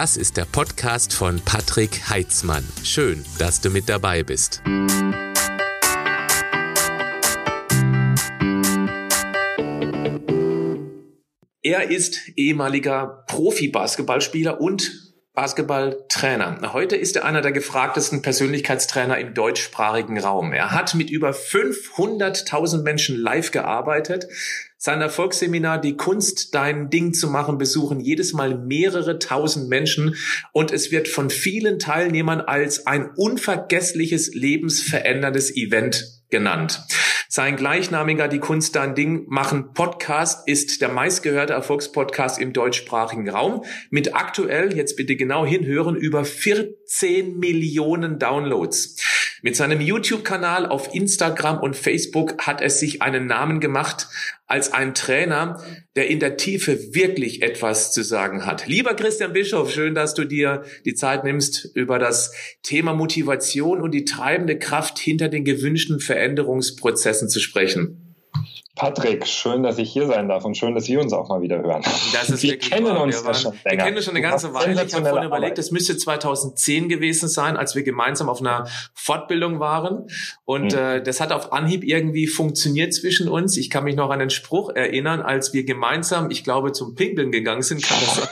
Das ist der Podcast von Patrick Heitzmann. Schön, dass du mit dabei bist. Er ist ehemaliger Profi-Basketballspieler und Basketballtrainer. Heute ist er einer der gefragtesten Persönlichkeitstrainer im deutschsprachigen Raum. Er hat mit über 500.000 Menschen live gearbeitet. Sein Erfolgsseminar Die Kunst, dein Ding zu machen, besuchen jedes Mal mehrere tausend Menschen und es wird von vielen Teilnehmern als ein unvergessliches, lebensveränderndes Event genannt. Sein gleichnamiger Die Kunst dein Ding machen Podcast ist der meistgehörte Erfolgspodcast im deutschsprachigen Raum mit aktuell, jetzt bitte genau hinhören, über 14 Millionen Downloads. Mit seinem YouTube-Kanal auf Instagram und Facebook hat er sich einen Namen gemacht als ein Trainer, der in der Tiefe wirklich etwas zu sagen hat. Lieber Christian Bischof, schön, dass du dir die Zeit nimmst, über das Thema Motivation und die treibende Kraft hinter den gewünschten Veränderungsprozessen zu sprechen. Patrick, schön, dass ich hier sein darf und schön, dass wir uns auch mal wieder hören. Wir kennen wahr. uns wir, waren, schon länger. wir kennen uns schon eine ganze Weile. Ich habe vorhin überlegt, es müsste 2010 gewesen sein, als wir gemeinsam auf einer Fortbildung waren. Und mhm. äh, das hat auf Anhieb irgendwie funktioniert zwischen uns. Ich kann mich noch an den Spruch erinnern, als wir gemeinsam, ich glaube, zum Pinkeln gegangen sind. Kann das sein?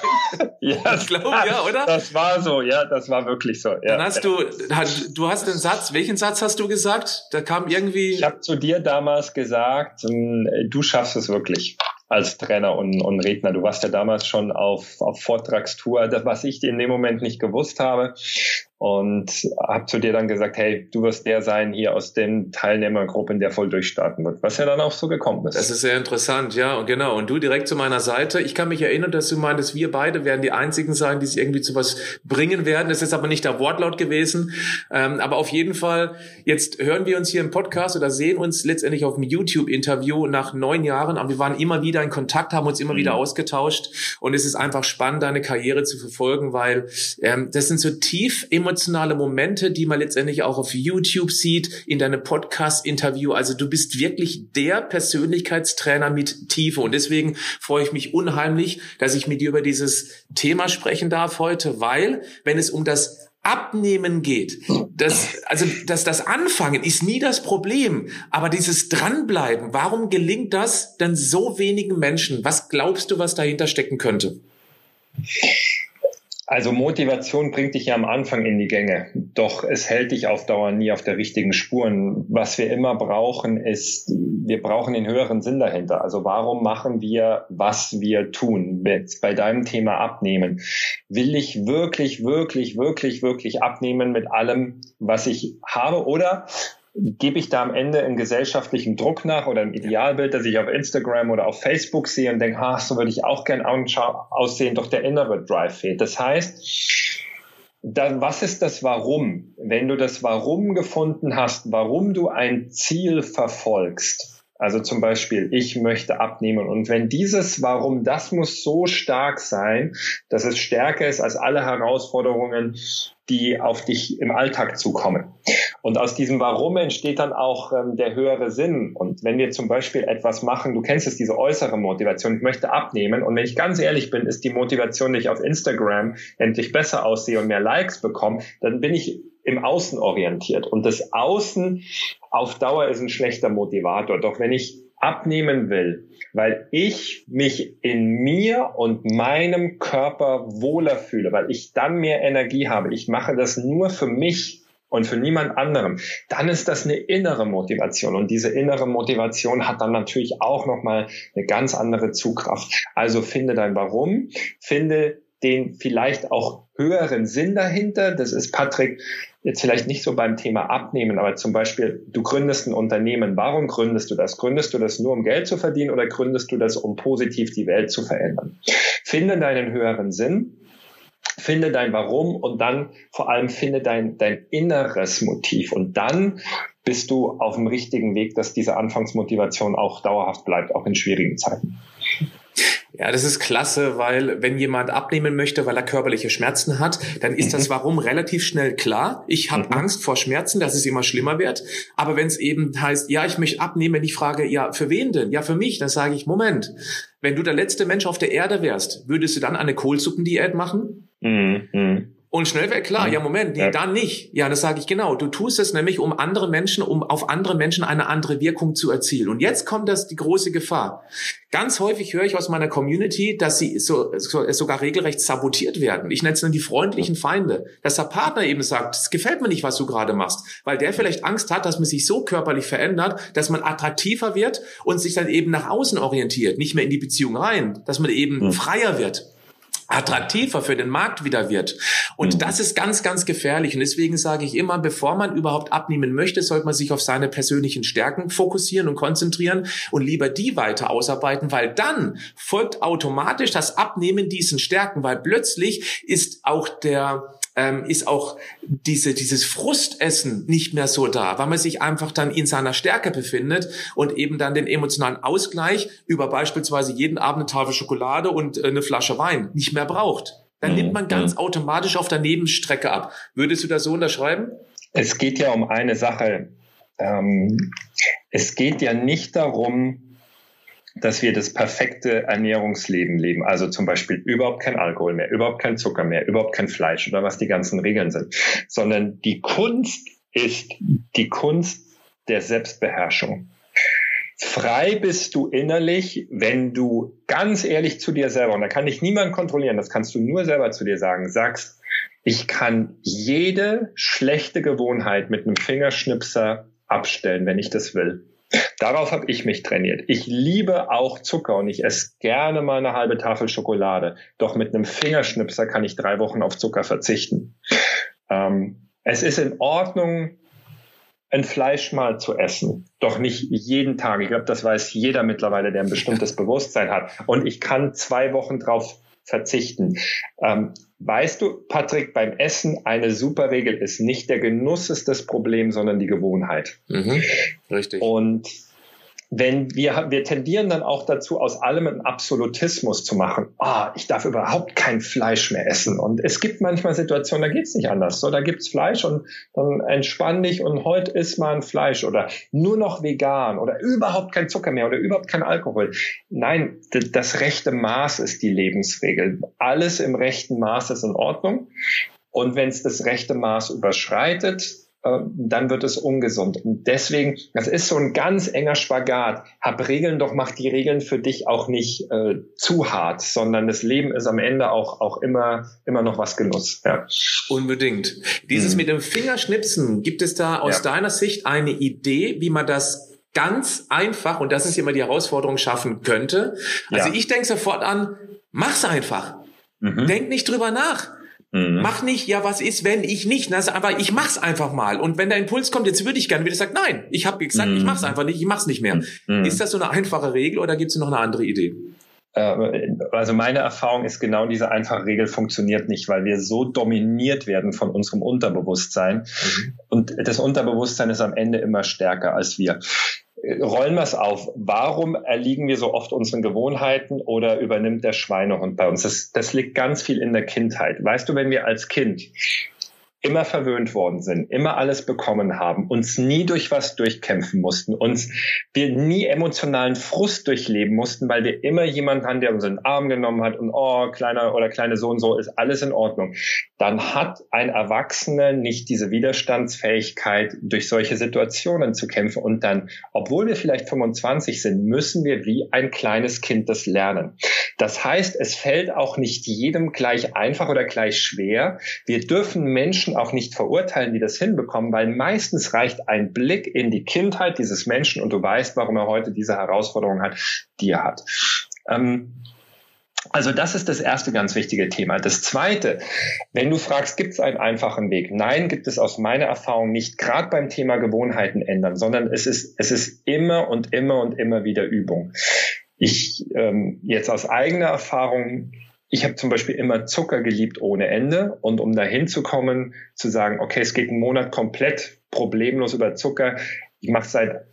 ja, ich glaube, ja, oder? Das war so, ja, das war wirklich so. Ja. Dann hast du, du hast den Satz, welchen Satz hast du gesagt? Da kam irgendwie. Ich habe zu dir damals gesagt, äh, du schaffst es wirklich als Trainer und, und Redner. Du warst ja damals schon auf, auf Vortragstour, das, was ich in dem Moment nicht gewusst habe und habe zu dir dann gesagt, hey, du wirst der sein hier aus den Teilnehmergruppen, der voll durchstarten wird, was ja dann auch so gekommen ist. Das ist sehr interessant, ja, und genau. Und du direkt zu meiner Seite. Ich kann mich erinnern, dass du meintest, wir beide werden die einzigen sein, die es irgendwie zu was bringen werden. Das ist aber nicht der Wortlaut gewesen. Ähm, aber auf jeden Fall, jetzt hören wir uns hier im Podcast oder sehen uns letztendlich auf dem YouTube-Interview nach neun Jahren, aber wir waren immer wieder in Kontakt, haben uns immer mhm. wieder ausgetauscht und es ist einfach spannend, deine Karriere zu verfolgen, weil ähm, das sind so tief emotional emotionale Momente, die man letztendlich auch auf YouTube sieht, in deinem Podcast-Interview. Also du bist wirklich der Persönlichkeitstrainer mit Tiefe. Und deswegen freue ich mich unheimlich, dass ich mit dir über dieses Thema sprechen darf heute, weil wenn es um das Abnehmen geht, das, also das, das Anfangen ist nie das Problem, aber dieses Dranbleiben, warum gelingt das denn so wenigen Menschen? Was glaubst du, was dahinter stecken könnte? Also Motivation bringt dich ja am Anfang in die Gänge, doch es hält dich auf Dauer nie auf der richtigen Spuren. Was wir immer brauchen, ist, wir brauchen den höheren Sinn dahinter. Also warum machen wir, was wir tun? Jetzt bei deinem Thema abnehmen. Will ich wirklich, wirklich, wirklich, wirklich abnehmen mit allem, was ich habe? Oder gebe ich da am Ende einen gesellschaftlichen Druck nach oder ein Idealbild, das ich auf Instagram oder auf Facebook sehe und denke, ach, so würde ich auch gern aussehen, doch der innere Drive fehlt. Das heißt, dann, was ist das Warum? Wenn du das Warum gefunden hast, warum du ein Ziel verfolgst, also zum Beispiel, ich möchte abnehmen. Und wenn dieses Warum, das muss so stark sein, dass es stärker ist als alle Herausforderungen, die auf dich im Alltag zukommen. Und aus diesem Warum entsteht dann auch ähm, der höhere Sinn. Und wenn wir zum Beispiel etwas machen, du kennst es, diese äußere Motivation, ich möchte abnehmen. Und wenn ich ganz ehrlich bin, ist die Motivation, dass ich auf Instagram endlich besser aussehe und mehr Likes bekomme, dann bin ich im Außen orientiert. Und das Außen auf Dauer ist ein schlechter Motivator. Doch wenn ich abnehmen will, weil ich mich in mir und meinem Körper wohler fühle, weil ich dann mehr Energie habe. Ich mache das nur für mich und für niemand anderem, dann ist das eine innere Motivation und diese innere Motivation hat dann natürlich auch noch mal eine ganz andere Zugkraft. Also finde dein Warum, finde den vielleicht auch höheren Sinn dahinter. Das ist Patrick jetzt vielleicht nicht so beim Thema Abnehmen, aber zum Beispiel, du gründest ein Unternehmen. Warum gründest du das? Gründest du das nur, um Geld zu verdienen oder gründest du das, um positiv die Welt zu verändern? Finde deinen höheren Sinn. Finde dein Warum und dann vor allem finde dein, dein inneres Motiv und dann bist du auf dem richtigen Weg, dass diese Anfangsmotivation auch dauerhaft bleibt, auch in schwierigen Zeiten. Ja, das ist klasse, weil wenn jemand abnehmen möchte, weil er körperliche Schmerzen hat, dann ist das mhm. Warum relativ schnell klar. Ich habe mhm. Angst vor Schmerzen, dass es immer schlimmer wird. Aber wenn es eben heißt, ja, ich möchte abnehmen, wenn ich frage, ja, für wen denn? Ja, für mich, dann sage ich, Moment, wenn du der letzte Mensch auf der Erde wärst, würdest du dann eine Kohlsuppendiät machen? Mhm. Und schnell wäre klar, ja Moment, nee, ja. dann nicht. Ja, das sage ich genau. Du tust es nämlich, um andere Menschen, um auf andere Menschen eine andere Wirkung zu erzielen. Und jetzt kommt das die große Gefahr. Ganz häufig höre ich aus meiner Community, dass sie so, so sogar regelrecht sabotiert werden. Ich nenne es dann die freundlichen Feinde. Dass der Partner eben sagt, es gefällt mir nicht, was du gerade machst, weil der vielleicht Angst hat, dass man sich so körperlich verändert, dass man attraktiver wird und sich dann eben nach außen orientiert, nicht mehr in die Beziehung rein, dass man eben hm. freier wird attraktiver für den Markt wieder wird. Und mhm. das ist ganz, ganz gefährlich. Und deswegen sage ich immer, bevor man überhaupt abnehmen möchte, sollte man sich auf seine persönlichen Stärken fokussieren und konzentrieren und lieber die weiter ausarbeiten, weil dann folgt automatisch das Abnehmen diesen Stärken, weil plötzlich ist auch der ähm, ist auch diese, dieses Frustessen nicht mehr so da, weil man sich einfach dann in seiner Stärke befindet und eben dann den emotionalen Ausgleich über beispielsweise jeden Abend eine Tafel Schokolade und äh, eine Flasche Wein nicht mehr braucht. Dann nimmt man ganz mhm. automatisch auf der Nebenstrecke ab. Würdest du das so unterschreiben? Es geht ja um eine Sache. Ähm, es geht ja nicht darum, dass wir das perfekte Ernährungsleben leben. Also zum Beispiel überhaupt kein Alkohol mehr, überhaupt kein Zucker mehr, überhaupt kein Fleisch oder was die ganzen Regeln sind, sondern die Kunst ist die Kunst der Selbstbeherrschung. Frei bist du innerlich, wenn du ganz ehrlich zu dir selber, und da kann dich niemand kontrollieren, das kannst du nur selber zu dir sagen, sagst, ich kann jede schlechte Gewohnheit mit einem Fingerschnipser abstellen, wenn ich das will. Darauf habe ich mich trainiert. Ich liebe auch Zucker und ich esse gerne mal eine halbe Tafel Schokolade. Doch mit einem Fingerschnipser kann ich drei Wochen auf Zucker verzichten. Ähm, es ist in Ordnung, ein Fleisch mal zu essen, doch nicht jeden Tag. Ich glaube, das weiß jeder mittlerweile, der ein bestimmtes Bewusstsein hat. Und ich kann zwei Wochen drauf verzichten. Ähm, weißt du, Patrick, beim Essen eine super Regel ist nicht der Genuss ist das Problem, sondern die Gewohnheit. Mhm, richtig. Und wenn wir, wir tendieren dann auch dazu, aus allem einen Absolutismus zu machen. Ah, ich darf überhaupt kein Fleisch mehr essen. Und es gibt manchmal Situationen, da geht's nicht anders. So, da gibt's Fleisch und dann entspann dich und heute isst man Fleisch oder nur noch vegan oder überhaupt kein Zucker mehr oder überhaupt kein Alkohol. Nein, das rechte Maß ist die Lebensregel. Alles im rechten Maß ist in Ordnung. Und wenn es das rechte Maß überschreitet, dann wird es ungesund. Und deswegen, das ist so ein ganz enger Spagat. Hab Regeln, doch mach die Regeln für dich auch nicht äh, zu hart, sondern das Leben ist am Ende auch, auch immer, immer noch was Genuss. Ja. Unbedingt. Dieses hm. mit dem Fingerschnipsen, gibt es da aus ja. deiner Sicht eine Idee, wie man das ganz einfach, und das ist immer die Herausforderung, schaffen könnte? Also ja. ich denke sofort an, mach's einfach. Mhm. Denk nicht drüber nach. Mhm. Mach nicht, ja, was ist, wenn ich nicht? Das, aber ich mach's einfach mal. Und wenn der Impuls kommt, jetzt würde ich gerne, ich sagen, nein, ich habe gesagt, mhm. ich mach's einfach nicht, ich mach's nicht mehr. Mhm. Ist das so eine einfache Regel oder gibt es noch eine andere Idee? Äh, also meine Erfahrung ist genau diese einfache Regel funktioniert nicht, weil wir so dominiert werden von unserem Unterbewusstsein. Mhm. Und das Unterbewusstsein ist am Ende immer stärker als wir rollen wir es auf. Warum erliegen wir so oft unseren Gewohnheiten oder übernimmt der Schweinehund bei uns? Das, das liegt ganz viel in der Kindheit. Weißt du, wenn wir als Kind immer verwöhnt worden sind, immer alles bekommen haben, uns nie durch was durchkämpfen mussten, uns wir nie emotionalen Frust durchleben mussten, weil wir immer jemanden hatten, der uns in den Arm genommen hat und oh, kleiner oder kleine so und so ist alles in Ordnung. Dann hat ein Erwachsener nicht diese Widerstandsfähigkeit, durch solche Situationen zu kämpfen und dann, obwohl wir vielleicht 25 sind, müssen wir wie ein kleines Kind das lernen. Das heißt, es fällt auch nicht jedem gleich einfach oder gleich schwer. Wir dürfen Menschen Menschen auch nicht verurteilen, die das hinbekommen, weil meistens reicht ein Blick in die Kindheit dieses Menschen und du weißt, warum er heute diese Herausforderung hat, die er hat. Ähm, also das ist das erste ganz wichtige Thema. Das zweite, wenn du fragst, gibt es einen einfachen Weg? Nein, gibt es aus meiner Erfahrung nicht, gerade beim Thema Gewohnheiten ändern, sondern es ist, es ist immer und immer und immer wieder Übung. Ich ähm, jetzt aus eigener Erfahrung ich habe zum Beispiel immer Zucker geliebt ohne Ende. Und um dahin zu kommen, zu sagen, okay, es geht einen Monat komplett problemlos über Zucker. Ich mache seit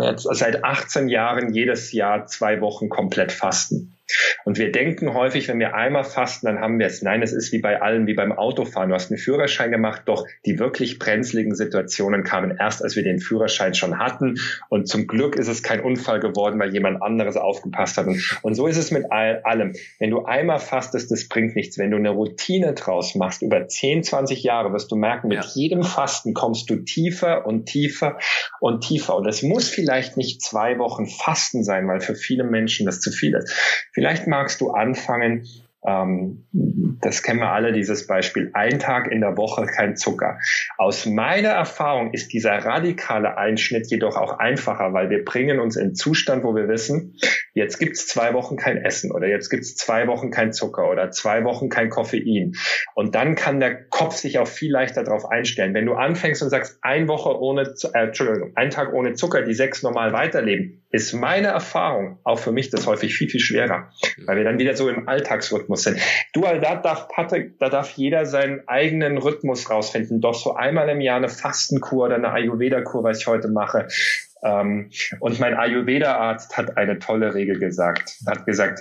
jetzt seit 18 Jahren jedes Jahr zwei Wochen komplett Fasten. Und wir denken häufig, wenn wir einmal fasten, dann haben wir es. Nein, es ist wie bei allen, wie beim Autofahren. Du hast einen Führerschein gemacht, doch die wirklich brenzligen Situationen kamen erst, als wir den Führerschein schon hatten. Und zum Glück ist es kein Unfall geworden, weil jemand anderes aufgepasst hat. Und so ist es mit allem. Wenn du einmal fastest, das bringt nichts. Wenn du eine Routine draus machst, über 10, 20 Jahre, wirst du merken, mit ja. jedem Fasten kommst du tiefer und tiefer und tiefer. Und es muss vielleicht nicht zwei Wochen Fasten sein, weil für viele Menschen das zu viel ist. Vielleicht magst du anfangen, ähm, das kennen wir alle, dieses Beispiel, ein Tag in der Woche kein Zucker. Aus meiner Erfahrung ist dieser radikale Einschnitt jedoch auch einfacher, weil wir bringen uns in Zustand, wo wir wissen, jetzt gibt's zwei Wochen kein Essen oder jetzt gibt's zwei Wochen kein Zucker oder zwei Wochen kein Koffein. Und dann kann der Kopf sich auch viel leichter darauf einstellen. Wenn du anfängst und sagst, ein Woche ohne, äh, Entschuldigung, ein Tag ohne Zucker, die sechs normal weiterleben, ist meine Erfahrung, auch für mich das häufig viel, viel schwerer, weil wir dann wieder so im Alltagsrhythmus sind. Du, da darf Patrick, da darf jeder seinen eigenen Rhythmus rausfinden. Doch so einmal im Jahr eine Fastenkur oder eine Ayurveda-Kur, was ich heute mache. Ähm, und mein Ayurveda-Arzt hat eine tolle Regel gesagt, hat gesagt,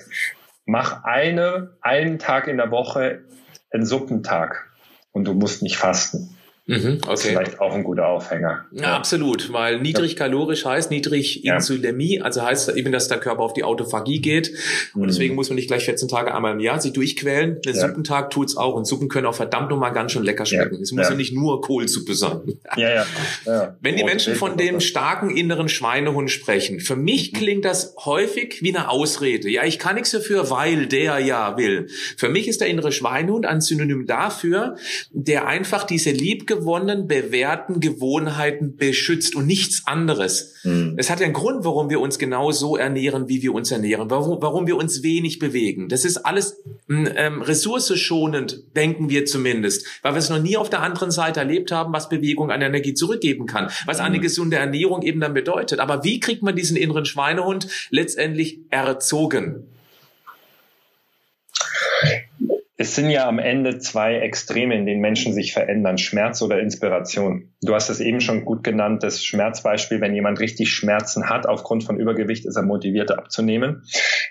mach eine, einen Tag in der Woche einen Suppentag und du musst nicht fasten. Mhm, okay. Vielleicht auch ein guter Aufhänger. Ja, absolut, weil niedrig kalorisch heißt niedrig Insulämie, also heißt eben, dass der Körper auf die Autophagie geht. Und mhm. deswegen muss man nicht gleich 14 Tage einmal im Jahr sich durchquälen. Den ja. Suppentag tut's auch. Und Suppen können auch verdammt nochmal ganz schön lecker schmecken. Ja. Es muss ja. ja nicht nur Kohlsuppe sein. Ja, ja. ja. Wenn die Menschen von dem starken inneren Schweinehund sprechen, für mich mhm. klingt das häufig wie eine Ausrede. Ja, ich kann nichts dafür, weil der ja will. Für mich ist der innere Schweinehund ein Synonym dafür, der einfach diese liebge gewonnenen, bewährten Gewohnheiten beschützt und nichts anderes. Mhm. Es hat ja einen Grund, warum wir uns genau so ernähren, wie wir uns ernähren, warum, warum wir uns wenig bewegen. Das ist alles hm, ähm, ressourceschonend, denken wir zumindest, weil wir es noch nie auf der anderen Seite erlebt haben, was Bewegung an Energie zurückgeben kann, was eine mhm. gesunde Ernährung eben dann bedeutet. Aber wie kriegt man diesen inneren Schweinehund letztendlich erzogen? Es sind ja am Ende zwei Extreme, in denen Menschen sich verändern, Schmerz oder Inspiration. Du hast es eben schon gut genannt, das Schmerzbeispiel, wenn jemand richtig Schmerzen hat aufgrund von Übergewicht, ist er motiviert abzunehmen.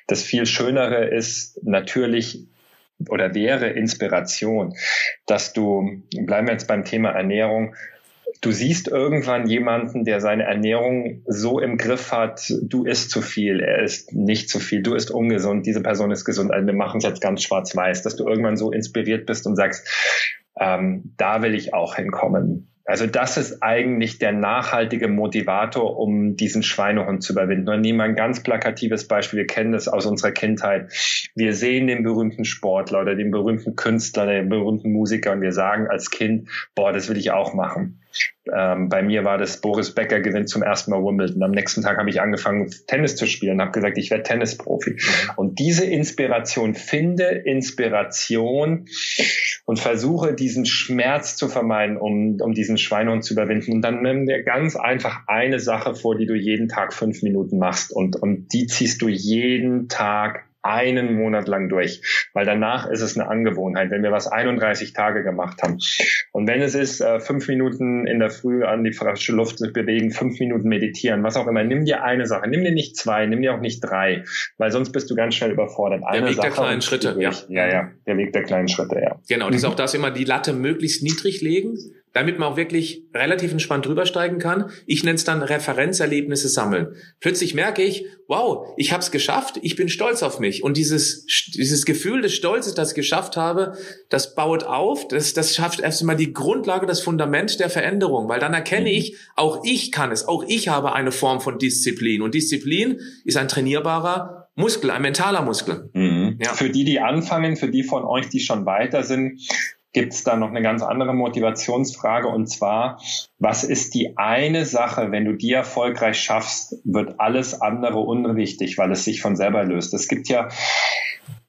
Das viel Schönere ist natürlich oder wäre Inspiration, dass du, bleiben wir jetzt beim Thema Ernährung, du siehst irgendwann jemanden, der seine Ernährung so im Griff hat, du isst zu viel, er isst nicht zu viel, du isst ungesund, diese Person ist gesund. Also wir machen es jetzt ganz schwarz-weiß, dass du irgendwann so inspiriert bist und sagst, ähm, da will ich auch hinkommen. Also das ist eigentlich der nachhaltige Motivator, um diesen Schweinehund zu überwinden. Und nehmen wir ein ganz plakatives Beispiel. Wir kennen das aus unserer Kindheit. Wir sehen den berühmten Sportler oder den berühmten Künstler, den berühmten Musiker und wir sagen als Kind, boah, das will ich auch machen. Ähm, bei mir war das Boris Becker gewinnt zum ersten Mal Wimbledon. Am nächsten Tag habe ich angefangen, Tennis zu spielen, habe gesagt, ich werde Tennisprofi. Mhm. Und diese Inspiration, finde Inspiration und versuche diesen Schmerz zu vermeiden, um, um diesen Schweinehund zu überwinden. Und dann nimm dir ganz einfach eine Sache vor, die du jeden Tag fünf Minuten machst und, und die ziehst du jeden Tag einen Monat lang durch, weil danach ist es eine Angewohnheit, wenn wir was 31 Tage gemacht haben. Und wenn es ist, äh, fünf Minuten in der Früh an die frische Luft bewegen, fünf Minuten meditieren, was auch immer, nimm dir eine Sache, nimm dir nicht zwei, nimm dir auch nicht drei, weil sonst bist du ganz schnell überfordert. Eine der Weg Sache der kleinen Schritte, ja. Ja, ja, der Weg der kleinen Schritte, ja. Genau, und ist auch das immer die Latte möglichst niedrig legen, damit man auch wirklich relativ entspannt drüber steigen kann. Ich nenne es dann Referenzerlebnisse sammeln. Plötzlich merke ich, wow, ich habe es geschafft, ich bin stolz auf mich. Und dieses, dieses Gefühl des Stolzes, das ich geschafft habe, das baut auf, das, das schafft erst einmal die Grundlage, das Fundament der Veränderung, weil dann erkenne mhm. ich, auch ich kann es, auch ich habe eine Form von Disziplin. Und Disziplin ist ein trainierbarer Muskel, ein mentaler Muskel. Mhm. Ja. Für die, die anfangen, für die von euch, die schon weiter sind, gibt es da noch eine ganz andere Motivationsfrage und zwar, was ist die eine Sache, wenn du die erfolgreich schaffst, wird alles andere unwichtig, weil es sich von selber löst. Es gibt ja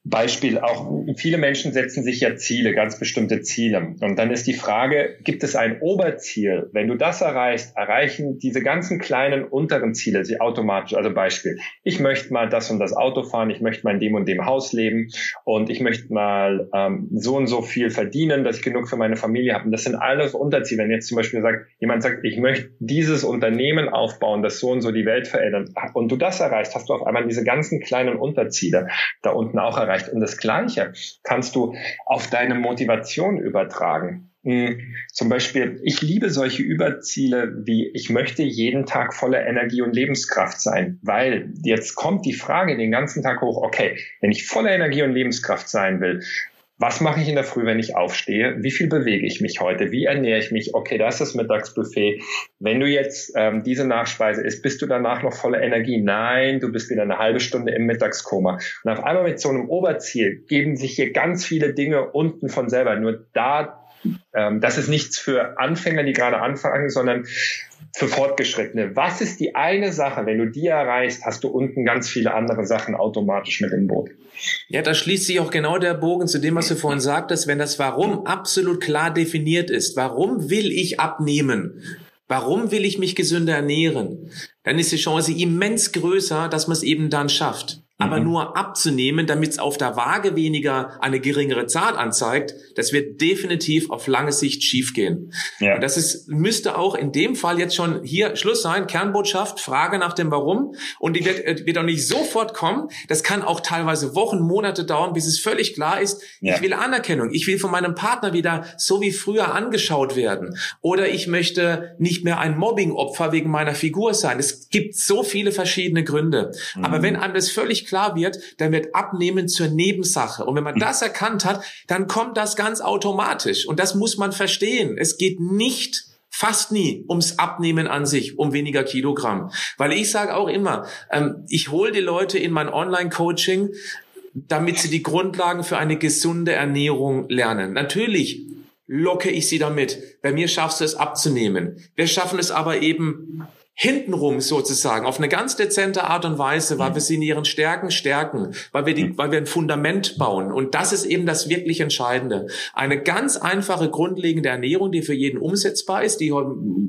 Beispiel auch, viele Menschen setzen sich ja Ziele, ganz bestimmte Ziele. Und dann ist die Frage, gibt es ein Oberziel? Wenn du das erreichst, erreichen diese ganzen kleinen unteren Ziele sie automatisch. Also Beispiel, ich möchte mal das und das Auto fahren, ich möchte mal in dem und dem Haus leben und ich möchte mal ähm, so und so viel verdienen, dass ich genug für meine Familie habe. Und das sind alles Unterziele. Wenn jetzt zum Beispiel sagt, jemand sagt, ich möchte dieses Unternehmen aufbauen, das so und so die Welt verändern und du das erreichst, hast du auf einmal diese ganzen kleinen Unterziele da unten auch erreicht erreicht. Und das Gleiche kannst du auf deine Motivation übertragen. Hm, zum Beispiel, ich liebe solche Überziele wie, ich möchte jeden Tag voller Energie und Lebenskraft sein, weil jetzt kommt die Frage den ganzen Tag hoch, okay, wenn ich voller Energie und Lebenskraft sein will, was mache ich in der Früh, wenn ich aufstehe? Wie viel bewege ich mich heute? Wie ernähre ich mich? Okay, das ist das Mittagsbuffet. Wenn du jetzt ähm, diese Nachspeise isst, bist du danach noch voller Energie? Nein, du bist wieder eine halbe Stunde im Mittagskoma. Und auf einmal mit so einem Oberziel geben sich hier ganz viele Dinge unten von selber. Nur da, ähm, das ist nichts für Anfänger, die gerade anfangen, sondern für Fortgeschrittene. Was ist die eine Sache, wenn du die erreichst, hast du unten ganz viele andere Sachen automatisch mit im Boot. Ja, da schließt sich auch genau der Bogen zu dem, was du vorhin sagtest, wenn das Warum absolut klar definiert ist. Warum will ich abnehmen? Warum will ich mich gesünder ernähren? Dann ist die Chance immens größer, dass man es eben dann schafft aber mhm. nur abzunehmen, damit es auf der Waage weniger eine geringere Zahl anzeigt, das wird definitiv auf lange Sicht schiefgehen. Ja. Und das ist, müsste auch in dem Fall jetzt schon hier Schluss sein. Kernbotschaft, Frage nach dem Warum. Und die wird, äh, wird auch nicht sofort kommen. Das kann auch teilweise Wochen, Monate dauern, bis es völlig klar ist, ja. ich will Anerkennung. Ich will von meinem Partner wieder so wie früher angeschaut werden. Oder ich möchte nicht mehr ein Mobbing-Opfer wegen meiner Figur sein. Es gibt so viele verschiedene Gründe. Mhm. Aber wenn einem das völlig klar wird, dann wird Abnehmen zur Nebensache. Und wenn man hm. das erkannt hat, dann kommt das ganz automatisch. Und das muss man verstehen. Es geht nicht fast nie ums Abnehmen an sich, um weniger Kilogramm. Weil ich sage auch immer, ähm, ich hole die Leute in mein Online-Coaching, damit sie die Grundlagen für eine gesunde Ernährung lernen. Natürlich locke ich sie damit. Bei mir schaffst du es abzunehmen. Wir schaffen es aber eben hintenrum sozusagen auf eine ganz dezente Art und Weise, weil wir sie in ihren Stärken stärken, weil wir die, weil wir ein Fundament bauen. Und das ist eben das wirklich Entscheidende. Eine ganz einfache, grundlegende Ernährung, die für jeden umsetzbar ist, die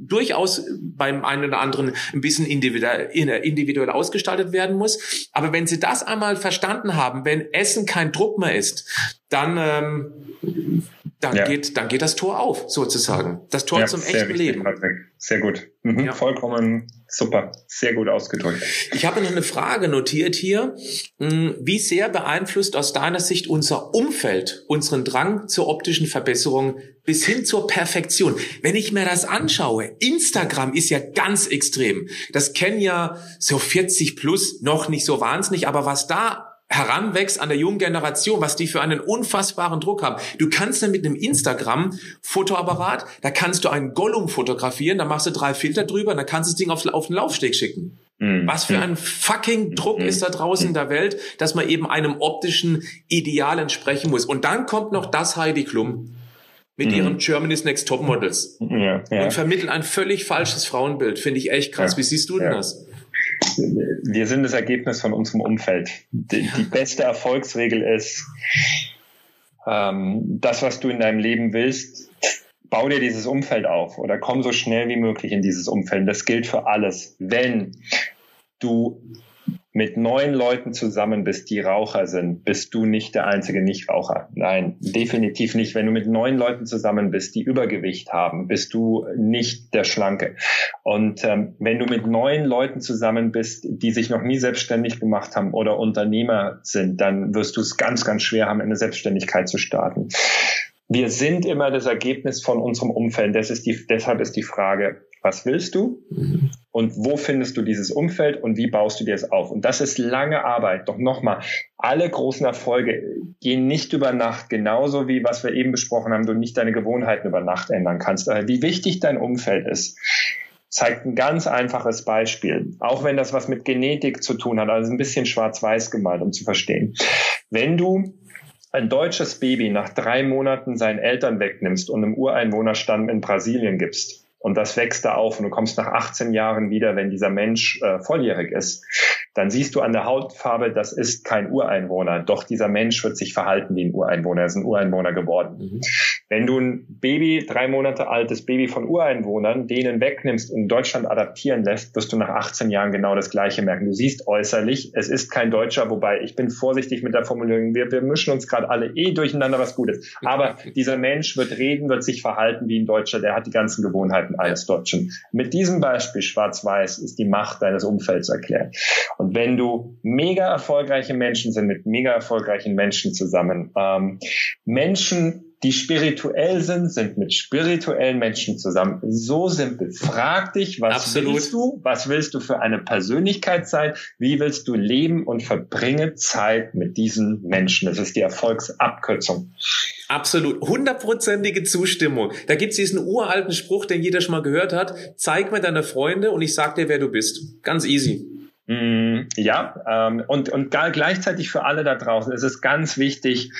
durchaus beim einen oder anderen ein bisschen individuell, individuell ausgestaltet werden muss. Aber wenn Sie das einmal verstanden haben, wenn Essen kein Druck mehr ist, dann ähm, dann ja. geht dann geht das Tor auf sozusagen. Das Tor ja, zum echten richtig, Leben. Patrick. sehr gut. Mhm, ja. vollkommen super. Sehr gut ausgedrückt. Ich habe noch eine Frage notiert hier. Hm, wie sehr beeinflusst aus deiner Sicht unser Umfeld unseren Drang zur optischen Verbesserung bis hin zur Perfektion? Wenn ich mir das anschaue Instagram ist ja ganz extrem. Das kennen ja so 40 plus noch nicht so wahnsinnig aber was da heranwächst an der jungen Generation, was die für einen unfassbaren Druck haben. Du kannst dann mit einem Instagram-Fotoapparat, da kannst du einen Gollum fotografieren, da machst du drei Filter drüber, dann kannst du das Ding auf, auf den Laufsteg schicken. Mhm. Was für ein fucking Druck mhm. ist da draußen in der Welt, dass man eben einem optischen Ideal entsprechen muss. Und dann kommt noch das Heidi Klum mit mhm. ihren Germany's Next Top Models ja, ja. und vermitteln ein völlig falsches Frauenbild. Finde ich echt krass. Ja, Wie siehst du denn das? Wir sind das Ergebnis von unserem Umfeld. Die, die beste Erfolgsregel ist, ähm, das, was du in deinem Leben willst, bau dir dieses Umfeld auf oder komm so schnell wie möglich in dieses Umfeld. Das gilt für alles. Wenn du mit neun Leuten zusammen bist, die Raucher sind, bist du nicht der einzige Nichtraucher. Nein, definitiv nicht. Wenn du mit neun Leuten zusammen bist, die Übergewicht haben, bist du nicht der Schlanke. Und ähm, wenn du mit neun Leuten zusammen bist, die sich noch nie selbstständig gemacht haben oder Unternehmer sind, dann wirst du es ganz, ganz schwer haben, eine Selbstständigkeit zu starten. Wir sind immer das Ergebnis von unserem Umfeld. Das ist die, deshalb ist die Frage, was willst du? Und wo findest du dieses Umfeld und wie baust du dir es auf? Und das ist lange Arbeit. Doch nochmal, alle großen Erfolge gehen nicht über Nacht, genauso wie was wir eben besprochen haben, du nicht deine Gewohnheiten über Nacht ändern kannst. Aber wie wichtig dein Umfeld ist, zeigt ein ganz einfaches Beispiel. Auch wenn das was mit Genetik zu tun hat, also ein bisschen schwarz-weiß gemalt, um zu verstehen. Wenn du ein deutsches Baby nach drei Monaten seinen Eltern wegnimmst und einem Ureinwohnerstamm in Brasilien gibst, und das wächst da auf und du kommst nach 18 Jahren wieder, wenn dieser Mensch äh, volljährig ist, dann siehst du an der Hautfarbe, das ist kein Ureinwohner. Doch dieser Mensch wird sich verhalten wie ein Ureinwohner. Er ist ein Ureinwohner geworden. Mhm. Wenn du ein Baby, drei Monate altes Baby von Ureinwohnern, denen wegnimmst und in Deutschland adaptieren lässt, wirst du nach 18 Jahren genau das Gleiche merken. Du siehst äußerlich, es ist kein Deutscher, wobei ich bin vorsichtig mit der Formulierung. Wir, wir mischen uns gerade alle eh durcheinander, was gut ist. Aber dieser Mensch wird reden, wird sich verhalten wie ein Deutscher. Der hat die ganzen Gewohnheiten eines Deutschen. Mit diesem Beispiel schwarz-weiß ist die Macht deines Umfelds erklärt. Und wenn du mega erfolgreiche Menschen sind mit mega erfolgreichen Menschen zusammen, ähm, Menschen, die spirituell sind, sind mit spirituellen Menschen zusammen. So simpel. Frag dich, was Absolut. willst du? Was willst du für eine Persönlichkeit sein? Wie willst du leben? Und verbringe Zeit mit diesen Menschen. Das ist die Erfolgsabkürzung. Absolut. Hundertprozentige Zustimmung. Da gibt's diesen uralten Spruch, den jeder schon mal gehört hat. Zeig mir deine Freunde und ich sag dir, wer du bist. Ganz easy. Mm, ja, ähm, und, und gleichzeitig für alle da draußen ist es ganz wichtig,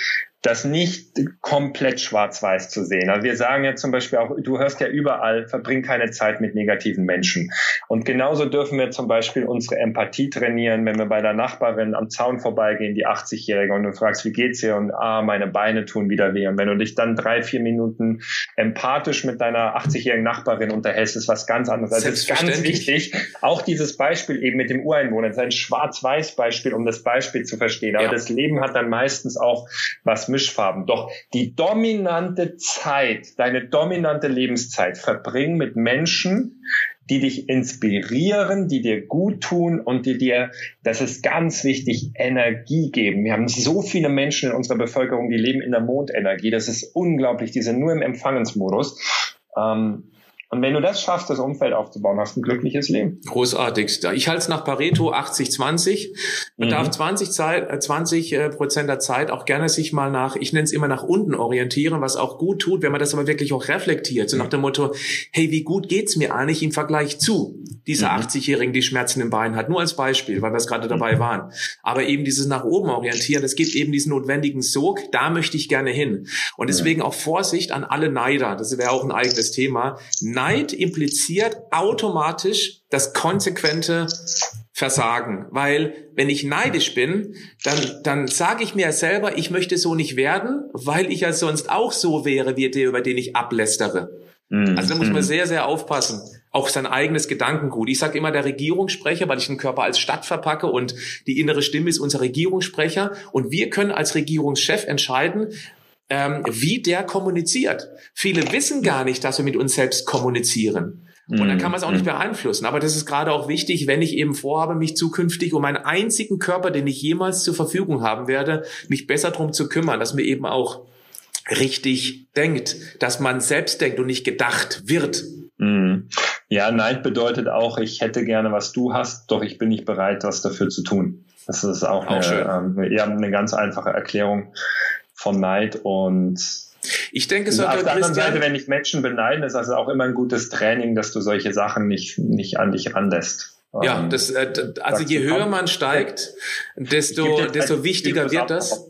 das nicht komplett schwarz-weiß zu sehen. Also wir sagen ja zum Beispiel auch, du hörst ja überall, verbring keine Zeit mit negativen Menschen. Und genauso dürfen wir zum Beispiel unsere Empathie trainieren, wenn wir bei der Nachbarin am Zaun vorbeigehen, die 80-Jährige, und du fragst, wie geht's dir? Und ah, meine Beine tun wieder weh. Und wenn du dich dann drei, vier Minuten empathisch mit deiner 80-jährigen Nachbarin unterhältst, ist was ganz anderes. Also ist ganz wichtig. Auch dieses Beispiel eben mit dem Ureinwohner, das ist ein schwarz-weiß-Beispiel, um das Beispiel zu verstehen. Aber ja. das Leben hat dann meistens auch was Mischfarben. Doch die dominante Zeit, deine dominante Lebenszeit verbringen mit Menschen, die dich inspirieren, die dir gut tun und die dir, das ist ganz wichtig, Energie geben. Wir haben so viele Menschen in unserer Bevölkerung, die leben in der Mondenergie. Das ist unglaublich. Die sind nur im Empfangensmodus. Ähm, und wenn du das schaffst, das Umfeld aufzubauen, hast du ein glückliches Leben. Großartig. Ich halte es nach Pareto 80-20. Man mhm. darf 20, Zeit, 20 äh, Prozent der Zeit auch gerne sich mal nach, ich nenne es immer nach unten orientieren, was auch gut tut, wenn man das aber wirklich auch reflektiert. So mhm. nach dem Motto, hey, wie gut geht's mir eigentlich im Vergleich zu dieser mhm. 80-Jährigen, die Schmerzen im Bein hat? Nur als Beispiel, weil wir es gerade dabei mhm. waren. Aber eben dieses nach oben orientieren, das gibt eben diesen notwendigen Sog, da möchte ich gerne hin. Und deswegen auch Vorsicht an alle Neider. Das wäre auch ein eigenes Thema Neid impliziert automatisch das konsequente Versagen, weil wenn ich neidisch bin, dann, dann sage ich mir selber, ich möchte so nicht werden, weil ich ja sonst auch so wäre wie der, über den ich ablästere. Mhm. Also da muss man mhm. sehr, sehr aufpassen. Auch sein eigenes Gedankengut. Ich sage immer der Regierungssprecher, weil ich den Körper als Stadt verpacke und die innere Stimme ist unser Regierungssprecher. Und wir können als Regierungschef entscheiden, ähm, wie der kommuniziert. Viele wissen gar nicht, dass wir mit uns selbst kommunizieren. Und dann kann man es auch nicht mhm. beeinflussen. Aber das ist gerade auch wichtig, wenn ich eben vorhabe, mich zukünftig um einen einzigen Körper, den ich jemals zur Verfügung haben werde, mich besser drum zu kümmern, dass mir eben auch richtig denkt, dass man selbst denkt und nicht gedacht wird. Mhm. Ja, Neid bedeutet auch, ich hätte gerne, was du hast, doch ich bin nicht bereit, was dafür zu tun. Das ist auch, auch eine, ähm, ja, eine ganz einfache Erklärung von Neid und ich denke, so auf der anderen Seite, wenn ich Menschen beneiden, ist das auch immer ein gutes Training, dass du solche Sachen nicht, nicht an dich ranlässt. Ja, ähm, das, äh, also je höher man steigt, desto, desto wichtiger wird das.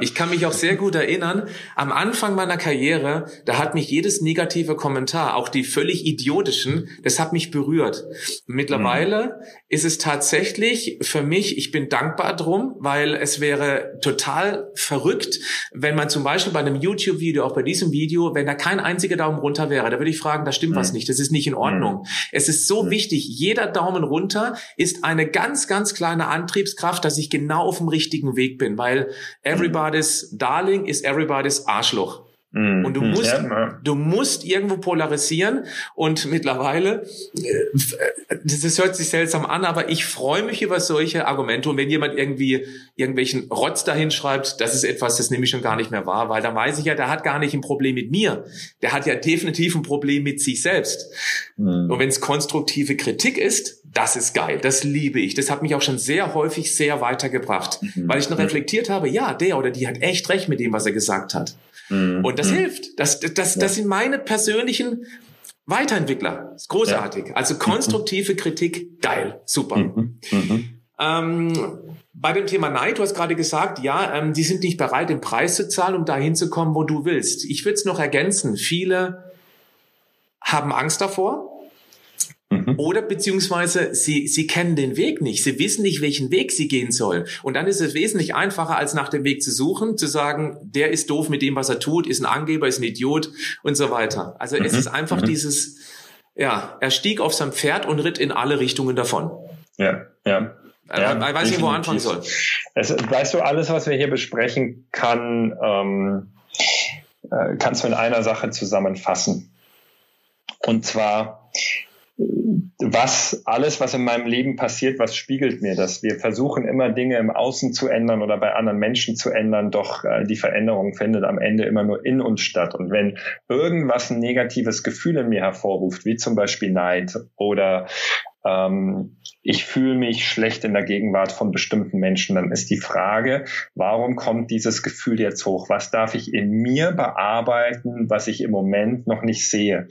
Ich kann mich auch sehr gut erinnern, am Anfang meiner Karriere, da hat mich jedes negative Kommentar, auch die völlig idiotischen, das hat mich berührt. Mittlerweile mhm. ist es tatsächlich für mich, ich bin dankbar drum, weil es wäre total verrückt, wenn man zum Beispiel bei einem YouTube-Video, auch bei diesem Video, wenn da kein einziger Daumen runter wäre, da würde ich fragen, da stimmt mhm. was nicht, das ist nicht in Ordnung. Mhm. Es ist so mhm. wichtig, jeder Daumen runter ist eine ganz, ganz kleine Antriebskraft, dass ich genau auf dem richtigen Weg bin, weil everybody's darling is everybody's Arschloch. Mhm. Und du musst, ja, du musst irgendwo polarisieren. Und mittlerweile, äh, das, das hört sich seltsam an, aber ich freue mich über solche Argumente. Und wenn jemand irgendwie irgendwelchen Rotz dahin schreibt, das ist etwas, das nehme ich schon gar nicht mehr wahr, weil da weiß ich ja, der hat gar nicht ein Problem mit mir. Der hat ja definitiv ein Problem mit sich selbst. Mhm. Und wenn es konstruktive Kritik ist, das ist geil, das liebe ich. Das hat mich auch schon sehr häufig sehr weitergebracht, mhm. weil ich noch reflektiert habe, ja, der oder die hat echt recht mit dem, was er gesagt hat. Mhm. Und das mhm. hilft. Das, das, das sind meine persönlichen Weiterentwickler. Das ist großartig. Ja. Also konstruktive Kritik, geil, super. Mhm. Mhm. Ähm, bei dem Thema Neid, du hast gerade gesagt, ja, ähm, die sind nicht bereit, den Preis zu zahlen, um dahin zu kommen, wo du willst. Ich würde es noch ergänzen. Viele haben Angst davor. Mhm. Oder beziehungsweise sie, sie kennen den Weg nicht. Sie wissen nicht, welchen Weg sie gehen sollen. Und dann ist es wesentlich einfacher, als nach dem Weg zu suchen, zu sagen, der ist doof mit dem, was er tut, ist ein Angeber, ist ein Idiot und so weiter. Also mhm. es ist einfach mhm. dieses, ja, er stieg auf sein Pferd und ritt in alle Richtungen davon. Ja, ja. Also, ja, ich weiß nicht, wo er anfangen soll. Es, weißt du, alles, was wir hier besprechen, kann, ähm, äh, kannst du in einer Sache zusammenfassen. Und zwar, was alles, was in meinem Leben passiert, was spiegelt mir das? Wir versuchen immer Dinge im Außen zu ändern oder bei anderen Menschen zu ändern, doch äh, die Veränderung findet am Ende immer nur in uns statt. Und wenn irgendwas ein negatives Gefühl in mir hervorruft, wie zum Beispiel Neid oder ähm, ich fühle mich schlecht in der Gegenwart von bestimmten Menschen, dann ist die Frage, warum kommt dieses Gefühl jetzt hoch? Was darf ich in mir bearbeiten, was ich im Moment noch nicht sehe?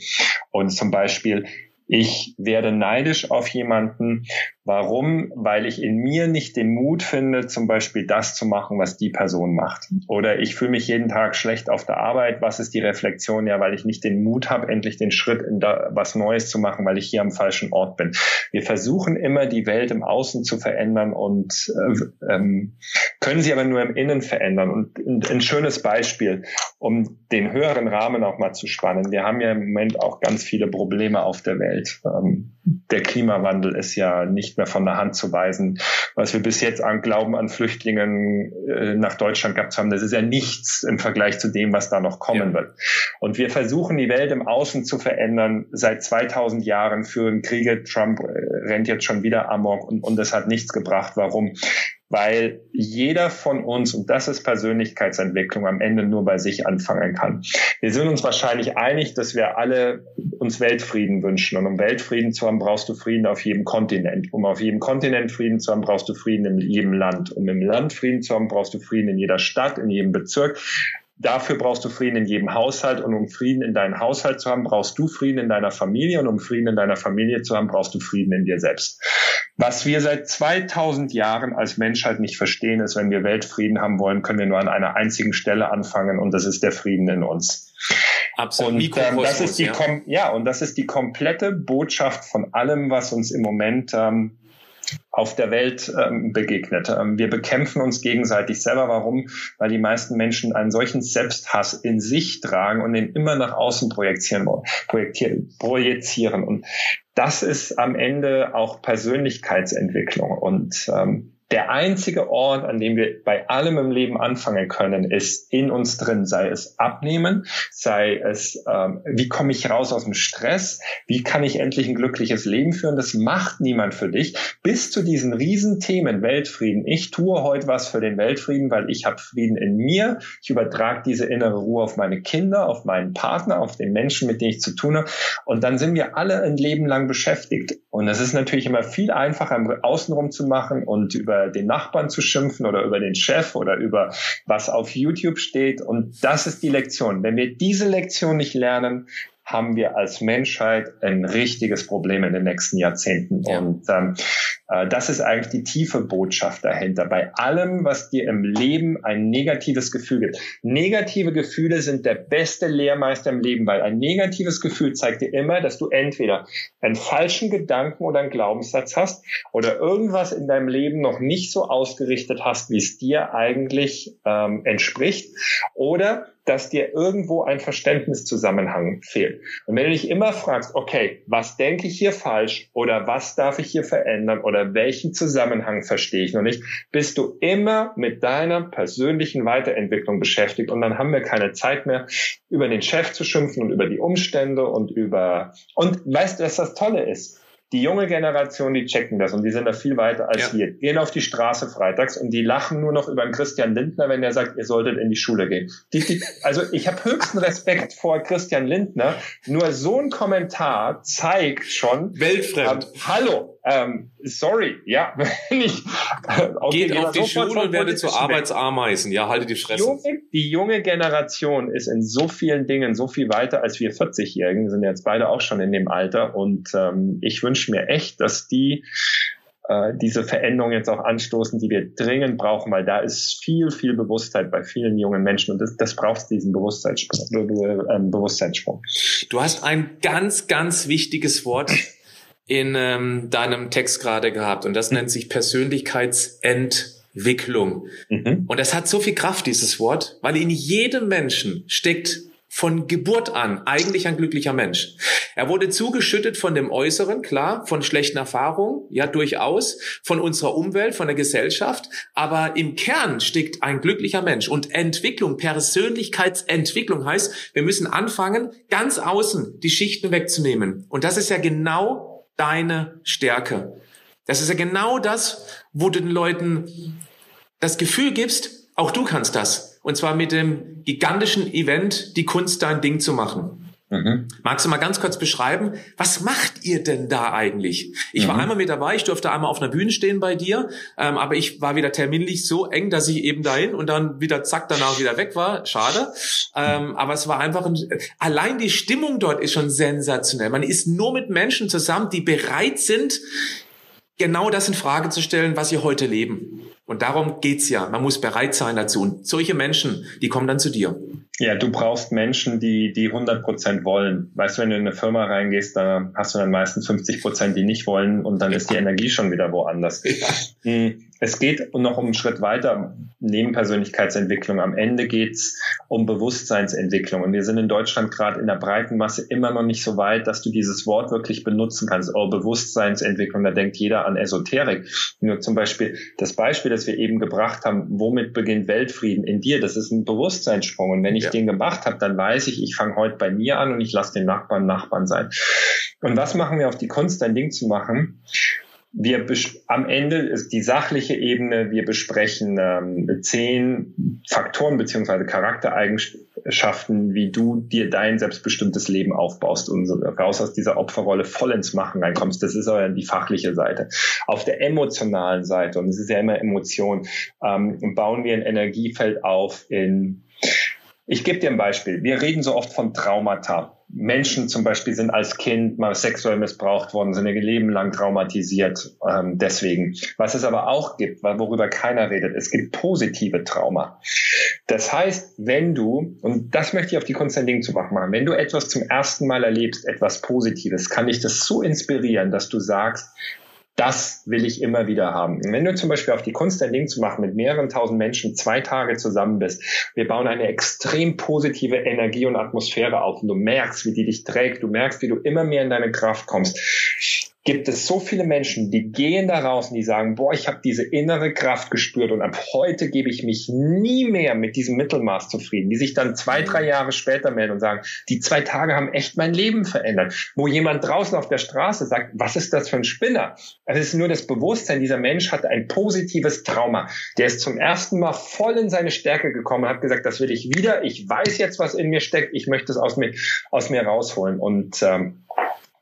Und zum Beispiel, ich werde neidisch auf jemanden, Warum? Weil ich in mir nicht den Mut finde, zum Beispiel das zu machen, was die Person macht. Oder ich fühle mich jeden Tag schlecht auf der Arbeit. Was ist die Reflexion? Ja, weil ich nicht den Mut habe, endlich den Schritt in da, was Neues zu machen, weil ich hier am falschen Ort bin. Wir versuchen immer, die Welt im Außen zu verändern und äh, ähm, können sie aber nur im Innen verändern. Und, und ein schönes Beispiel, um den höheren Rahmen auch mal zu spannen. Wir haben ja im Moment auch ganz viele Probleme auf der Welt. Ähm, der Klimawandel ist ja nicht mehr von der Hand zu weisen. Was wir bis jetzt an Glauben an Flüchtlingen äh, nach Deutschland gehabt haben, das ist ja nichts im Vergleich zu dem, was da noch kommen ja. wird. Und wir versuchen, die Welt im Außen zu verändern. Seit 2000 Jahren führen Kriege. Trump äh, rennt jetzt schon wieder amok und, und das hat nichts gebracht. Warum? Weil jeder von uns, und das ist Persönlichkeitsentwicklung, am Ende nur bei sich anfangen kann. Wir sind uns wahrscheinlich einig, dass wir alle uns Weltfrieden wünschen. Und um Weltfrieden zu haben, brauchst du Frieden auf jedem Kontinent. Um auf jedem Kontinent Frieden zu haben, brauchst du Frieden in jedem Land. Um im Land Frieden zu haben, brauchst du Frieden in jeder Stadt, in jedem Bezirk. Dafür brauchst du Frieden in jedem Haushalt und um Frieden in deinem Haushalt zu haben, brauchst du Frieden in deiner Familie und um Frieden in deiner Familie zu haben, brauchst du Frieden in dir selbst. Was wir seit 2000 Jahren als Menschheit nicht verstehen, ist, wenn wir Weltfrieden haben wollen, können wir nur an einer einzigen Stelle anfangen und das ist der Frieden in uns. Absolut. Und ähm, das ist die ja. ja. und das ist die komplette Botschaft von allem, was uns im Moment ähm, auf der Welt ähm, begegnet. Ähm, wir bekämpfen uns gegenseitig selber. Warum? Weil die meisten Menschen einen solchen Selbsthass in sich tragen und den immer nach außen projizieren, projizieren. Und das ist am Ende auch Persönlichkeitsentwicklung. Und ähm, der einzige Ort, an dem wir bei allem im Leben anfangen können, ist in uns drin, sei es abnehmen, sei es, ähm, wie komme ich raus aus dem Stress, wie kann ich endlich ein glückliches Leben führen, das macht niemand für dich, bis zu diesen Riesenthemen Weltfrieden. Ich tue heute was für den Weltfrieden, weil ich habe Frieden in mir, ich übertrage diese innere Ruhe auf meine Kinder, auf meinen Partner, auf den Menschen, mit denen ich zu tun habe. Und dann sind wir alle ein Leben lang beschäftigt. Und das ist natürlich immer viel einfacher, außenrum zu machen und über über den Nachbarn zu schimpfen oder über den Chef oder über was auf YouTube steht. Und das ist die Lektion. Wenn wir diese Lektion nicht lernen, haben wir als Menschheit ein richtiges Problem in den nächsten Jahrzehnten. Ja. Und ähm, äh, das ist eigentlich die tiefe Botschaft dahinter. Bei allem, was dir im Leben ein negatives Gefühl gibt. Negative Gefühle sind der beste Lehrmeister im Leben, weil ein negatives Gefühl zeigt dir immer, dass du entweder einen falschen Gedanken oder einen Glaubenssatz hast oder irgendwas in deinem Leben noch nicht so ausgerichtet hast, wie es dir eigentlich ähm, entspricht oder dass dir irgendwo ein Verständniszusammenhang fehlt. Und wenn du dich immer fragst, okay, was denke ich hier falsch oder was darf ich hier verändern oder welchen Zusammenhang verstehe ich noch nicht, bist du immer mit deiner persönlichen Weiterentwicklung beschäftigt und dann haben wir keine Zeit mehr, über den Chef zu schimpfen und über die Umstände und über, und weißt du, was das Tolle ist? Die junge Generation, die checken das und die sind da viel weiter als ja. wir. Gehen auf die Straße freitags und die lachen nur noch über den Christian Lindner, wenn der sagt, ihr solltet in die Schule gehen. Die, die, also ich habe höchsten Respekt vor Christian Lindner. Nur so ein Kommentar zeigt schon. Weltfremd. Ähm, hallo, ähm, sorry, ja, wenn ich äh, Geht auf die Schule und werde zu Arbeitsameisen. Ja, halte die Fresse. Die junge, die junge Generation ist in so vielen Dingen so viel weiter als wir 40-Jährigen, sind jetzt beide auch schon in dem Alter und ähm, ich wünsche mir echt, dass die äh, diese Veränderung jetzt auch anstoßen, die wir dringend brauchen, weil da ist viel, viel Bewusstheit bei vielen jungen Menschen und das, das braucht diesen Bewusstseinssprung, äh, Bewusstseinssprung. Du hast ein ganz, ganz wichtiges Wort in ähm, deinem Text gerade gehabt und das nennt sich Persönlichkeitsentwicklung. Mhm. Und das hat so viel Kraft, dieses Wort, weil in jedem Menschen steckt von Geburt an eigentlich ein glücklicher Mensch. Er wurde zugeschüttet von dem Äußeren, klar, von schlechten Erfahrungen, ja durchaus, von unserer Umwelt, von der Gesellschaft, aber im Kern steckt ein glücklicher Mensch. Und Entwicklung, Persönlichkeitsentwicklung heißt, wir müssen anfangen, ganz außen die Schichten wegzunehmen. Und das ist ja genau deine Stärke. Das ist ja genau das, wo du den Leuten das Gefühl gibst, auch du kannst das. Und zwar mit dem gigantischen Event, die Kunst dein Ding zu machen. Mhm. Magst du mal ganz kurz beschreiben, was macht ihr denn da eigentlich? Ich mhm. war einmal mit dabei, ich durfte einmal auf einer Bühne stehen bei dir, ähm, aber ich war wieder terminlich so eng, dass ich eben dahin und dann wieder zack danach wieder weg war. Schade. Ähm, aber es war einfach ein, allein die Stimmung dort ist schon sensationell. Man ist nur mit Menschen zusammen, die bereit sind, genau das in Frage zu stellen, was sie heute leben. Und darum geht's ja. Man muss bereit sein dazu. Und solche Menschen, die kommen dann zu dir. Ja, du brauchst Menschen, die, die 100 Prozent wollen. Weißt du, wenn du in eine Firma reingehst, da hast du dann meistens 50 Prozent, die nicht wollen und dann ist die Energie schon wieder woanders. Ja. Hm es geht noch um einen Schritt weiter neben Persönlichkeitsentwicklung. Am Ende geht's um Bewusstseinsentwicklung. Und wir sind in Deutschland gerade in der breiten Masse immer noch nicht so weit, dass du dieses Wort wirklich benutzen kannst. Oh, Bewusstseinsentwicklung, da denkt jeder an Esoterik. Nur zum Beispiel das Beispiel, das wir eben gebracht haben, womit beginnt Weltfrieden in dir? Das ist ein Bewusstseinssprung. Und wenn ich ja. den gemacht habe, dann weiß ich, ich fange heute bei mir an und ich lasse den Nachbarn Nachbarn sein. Und was machen wir auf die Kunst, ein Ding zu machen? Wir am Ende ist die sachliche Ebene, wir besprechen ähm, zehn Faktoren beziehungsweise Charaktereigenschaften, wie du dir dein selbstbestimmtes Leben aufbaust und raus aus dieser Opferrolle voll ins Machen reinkommst. Das ist aber die fachliche Seite. Auf der emotionalen Seite, und es ist ja immer Emotion, ähm, bauen wir ein Energiefeld auf in ich gebe dir ein Beispiel. Wir reden so oft von Traumata. Menschen zum Beispiel sind als Kind mal sexuell missbraucht worden, sind ihr Leben lang traumatisiert. Ähm, deswegen. Was es aber auch gibt, worüber keiner redet, es gibt positive Trauma. Das heißt, wenn du, und das möchte ich auf die Kunst zu machen, wenn du etwas zum ersten Mal erlebst, etwas Positives, kann dich das so inspirieren, dass du sagst, das will ich immer wieder haben. Wenn du zum Beispiel auf die Kunst ein Ding zu machen mit mehreren tausend Menschen zwei Tage zusammen bist, wir bauen eine extrem positive Energie und Atmosphäre auf. Und du merkst, wie die dich trägt, du merkst, wie du immer mehr in deine Kraft kommst gibt es so viele Menschen, die gehen da raus und die sagen, boah, ich habe diese innere Kraft gespürt und ab heute gebe ich mich nie mehr mit diesem Mittelmaß zufrieden, die sich dann zwei, drei mhm. Jahre später melden und sagen, die zwei Tage haben echt mein Leben verändert. Wo jemand draußen auf der Straße sagt, was ist das für ein Spinner? Es ist nur das Bewusstsein, dieser Mensch hatte ein positives Trauma. Der ist zum ersten Mal voll in seine Stärke gekommen und hat gesagt, das will ich wieder. Ich weiß jetzt, was in mir steckt. Ich möchte es aus mir, aus mir rausholen. Und ähm,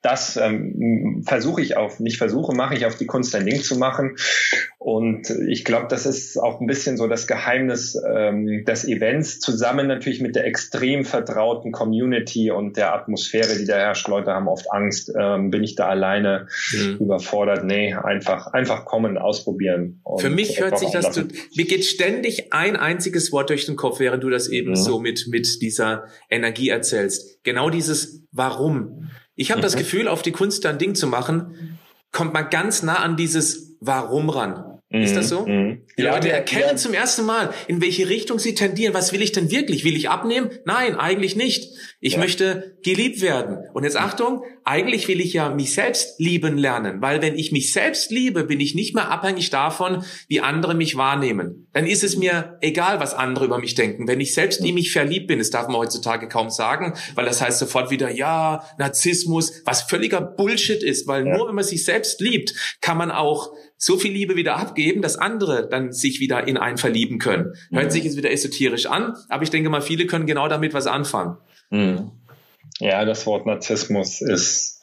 das ähm, versuche ich auf, nicht versuche, mache ich auf die Kunst ein Ding zu machen. Und ich glaube, das ist auch ein bisschen so das Geheimnis ähm, des Events, zusammen natürlich mit der extrem vertrauten Community und der Atmosphäre, die da herrscht. Leute haben oft Angst, ähm, bin ich da alleine mhm. überfordert? Nee, einfach, einfach kommen, ausprobieren. Für mich hört sich das, du, mir geht ständig ein einziges Wort durch den Kopf, während du das eben mhm. so mit, mit dieser Energie erzählst. Genau dieses Warum. Ich habe mhm. das Gefühl, auf die Kunst dann Ding zu machen, kommt man ganz nah an dieses Warum ran. Ist das so? Mhm. Die ja, Leute erkennen ja. zum ersten Mal, in welche Richtung sie tendieren. Was will ich denn wirklich? Will ich abnehmen? Nein, eigentlich nicht. Ich ja. möchte geliebt werden. Und jetzt Achtung, eigentlich will ich ja mich selbst lieben lernen, weil wenn ich mich selbst liebe, bin ich nicht mehr abhängig davon, wie andere mich wahrnehmen. Dann ist es mir egal, was andere über mich denken. Wenn ich selbst in mich verliebt bin, das darf man heutzutage kaum sagen, weil das heißt sofort wieder, ja, Narzissmus, was völliger Bullshit ist, weil nur wenn man sich selbst liebt, kann man auch so viel Liebe wieder abgeben, dass andere dann sich wieder in einen verlieben können. Hört mhm. sich jetzt wieder esoterisch an, aber ich denke mal, viele können genau damit was anfangen. Mhm. Ja, das Wort Narzissmus ist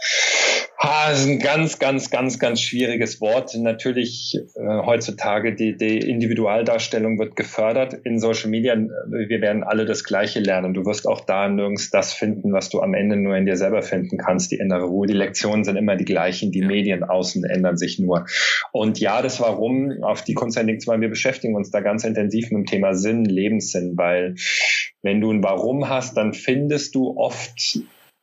Ah, das ist ein ganz, ganz, ganz, ganz schwieriges Wort. Natürlich äh, heutzutage die, die Individualdarstellung wird gefördert in Social Media. Wir werden alle das Gleiche lernen. Du wirst auch da nirgends das finden, was du am Ende nur in dir selber finden kannst, die innere Ruhe. Die Lektionen sind immer die gleichen. Die Medien außen ändern sich nur. Und ja, das Warum, auf die Konstantin zwar, wir beschäftigen uns da ganz intensiv mit dem Thema Sinn, Lebenssinn, weil wenn du ein Warum hast, dann findest du oft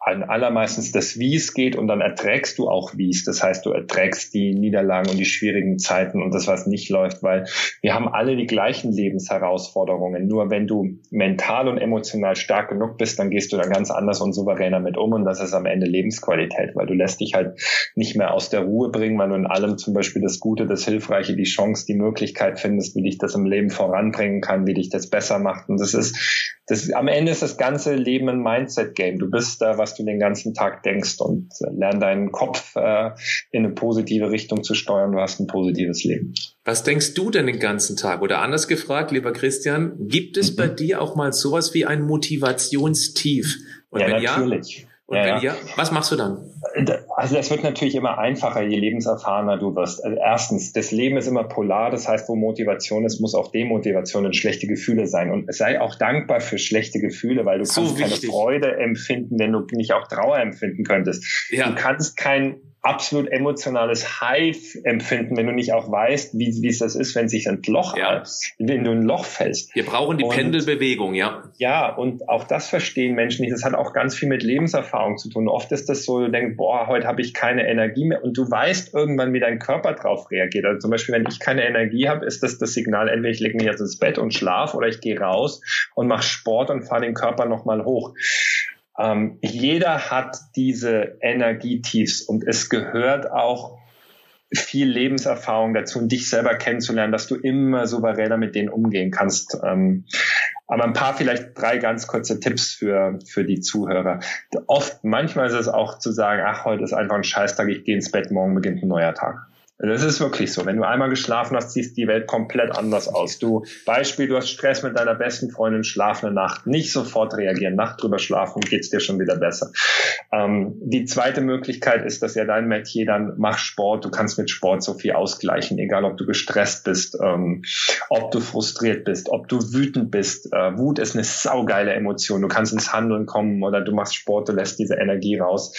an allermeistens das Wies geht und dann erträgst du auch Wies. Das heißt, du erträgst die Niederlagen und die schwierigen Zeiten und das, was nicht läuft, weil wir haben alle die gleichen Lebensherausforderungen. Nur wenn du mental und emotional stark genug bist, dann gehst du da ganz anders und souveräner mit um und das ist am Ende Lebensqualität, weil du lässt dich halt nicht mehr aus der Ruhe bringen, weil du in allem zum Beispiel das Gute, das Hilfreiche, die Chance, die Möglichkeit findest, wie dich das im Leben voranbringen kann, wie dich das besser macht und das ist, das, am Ende ist das ganze Leben ein Mindset-Game. Du bist da, was du den ganzen Tag denkst und äh, lern deinen Kopf äh, in eine positive Richtung zu steuern. Du hast ein positives Leben. Was denkst du denn den ganzen Tag? Oder anders gefragt, lieber Christian, gibt es mhm. bei dir auch mal sowas wie ein Motivationstief? Und ja, natürlich. Ja, und ja, wenn ja, was machst du dann? Also das wird natürlich immer einfacher, je lebenserfahrener du wirst. Also erstens, das Leben ist immer polar, das heißt, wo Motivation ist, muss auch Demotivation und schlechte Gefühle sein. Und sei auch dankbar für schlechte Gefühle, weil du so kannst wichtig. keine Freude empfinden, wenn du nicht auch Trauer empfinden könntest. Ja. Du kannst kein absolut emotionales Hive empfinden, wenn du nicht auch weißt, wie, wie es das ist, wenn sich ein Loch, ja. wenn du ein Loch fällst. Wir brauchen die und, Pendelbewegung, ja. Ja, und auch das verstehen Menschen nicht. Das hat auch ganz viel mit Lebenserfahrung zu tun. Oft ist das so, du denkst, boah, heute habe ich keine Energie mehr und du weißt irgendwann, wie dein Körper drauf reagiert. Also zum Beispiel, wenn ich keine Energie habe, ist das das Signal, entweder ich lege mich jetzt ins Bett und schlaf oder ich gehe raus und mache Sport und fahre den Körper nochmal hoch. Ähm, jeder hat diese Energietiefs und es gehört auch viel Lebenserfahrung dazu und dich selber kennenzulernen, dass du immer souveräner mit denen umgehen kannst. Ähm, aber ein paar vielleicht drei ganz kurze Tipps für, für die Zuhörer. Oft, manchmal ist es auch zu sagen, ach, heute ist einfach ein Scheißtag, ich gehe ins Bett, morgen beginnt ein neuer Tag. Das ist wirklich so. Wenn du einmal geschlafen hast, sieht die Welt komplett anders aus. Du, Beispiel, du hast Stress mit deiner besten Freundin, schlaf eine Nacht. Nicht sofort reagieren, Nacht drüber schlafen, geht's dir schon wieder besser. Ähm, die zweite Möglichkeit ist, dass ja dein Metier dann mach Sport. Du kannst mit Sport so viel ausgleichen, egal ob du gestresst bist, ähm, ob du frustriert bist, ob du wütend bist. Äh, Wut ist eine saugeile Emotion. Du kannst ins Handeln kommen oder du machst Sport, du lässt diese Energie raus.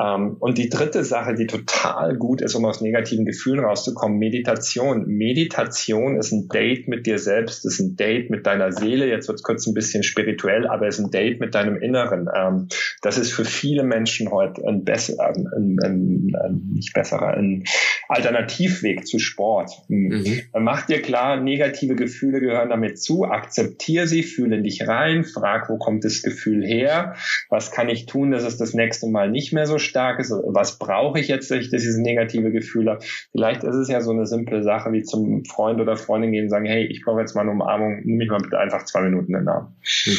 Ähm, und die dritte Sache, die total gut ist, um aus negativen Gefühlen rauszukommen, Meditation. Meditation ist ein Date mit dir selbst, ist ein Date mit deiner Seele. Jetzt wird es kurz ein bisschen spirituell, aber es ist ein Date mit deinem Inneren. Ähm, das ist für viele Menschen heute ein besser, ein, ein, ein, nicht besserer, ein Alternativweg zu Sport. Mhm. Mach dir klar, negative Gefühle gehören damit zu, akzeptiere sie, fühle dich rein, frag, wo kommt das Gefühl her, was kann ich tun, dass es das nächste Mal nicht mehr so stark ist, was brauche ich jetzt, dass ich diese negative Gefühle Vielleicht ist es ja so eine simple Sache wie zum Freund oder Freundin gehen und sagen, hey, ich brauche jetzt mal eine Umarmung, nimm mich mal bitte einfach zwei Minuten in den Arm. Mhm.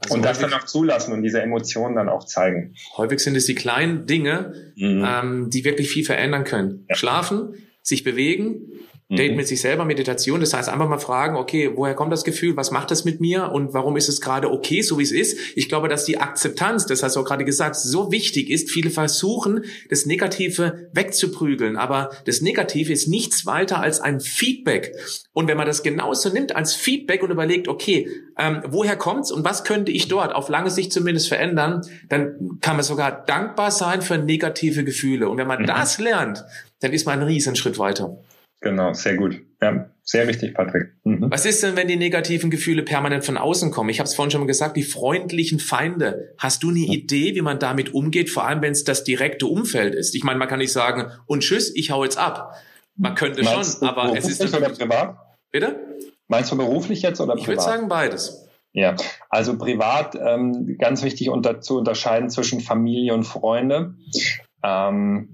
Also und das dann auch zulassen und diese Emotionen dann auch zeigen. Häufig sind es die kleinen Dinge, mhm. ähm, die wirklich viel verändern können. Ja. Schlafen, sich bewegen, Date mhm. mit sich selber, Meditation. Das heißt, einfach mal fragen, okay, woher kommt das Gefühl? Was macht das mit mir? Und warum ist es gerade okay, so wie es ist? Ich glaube, dass die Akzeptanz, das hast du auch gerade gesagt, so wichtig ist. Viele versuchen, das Negative wegzuprügeln. Aber das Negative ist nichts weiter als ein Feedback. Und wenn man das genauso nimmt als Feedback und überlegt, okay, ähm, woher kommt's und was könnte ich dort auf lange Sicht zumindest verändern, dann kann man sogar dankbar sein für negative Gefühle. Und wenn man mhm. das lernt, dann ist man einen riesen Schritt weiter. Genau, sehr gut. Ja, sehr wichtig, Patrick. Mhm. Was ist denn, wenn die negativen Gefühle permanent von außen kommen? Ich habe es vorhin schon mal gesagt, die freundlichen Feinde. Hast du eine mhm. Idee, wie man damit umgeht, vor allem wenn es das direkte Umfeld ist? Ich meine, man kann nicht sagen, und tschüss, ich hau jetzt ab. Man könnte Meinst schon, aber es ist... Oder privat? Bitte? Meinst du beruflich jetzt oder privat? Ich würde sagen beides. Ja, also privat ähm, ganz wichtig unter, zu unterscheiden zwischen Familie und Freunde. Ähm,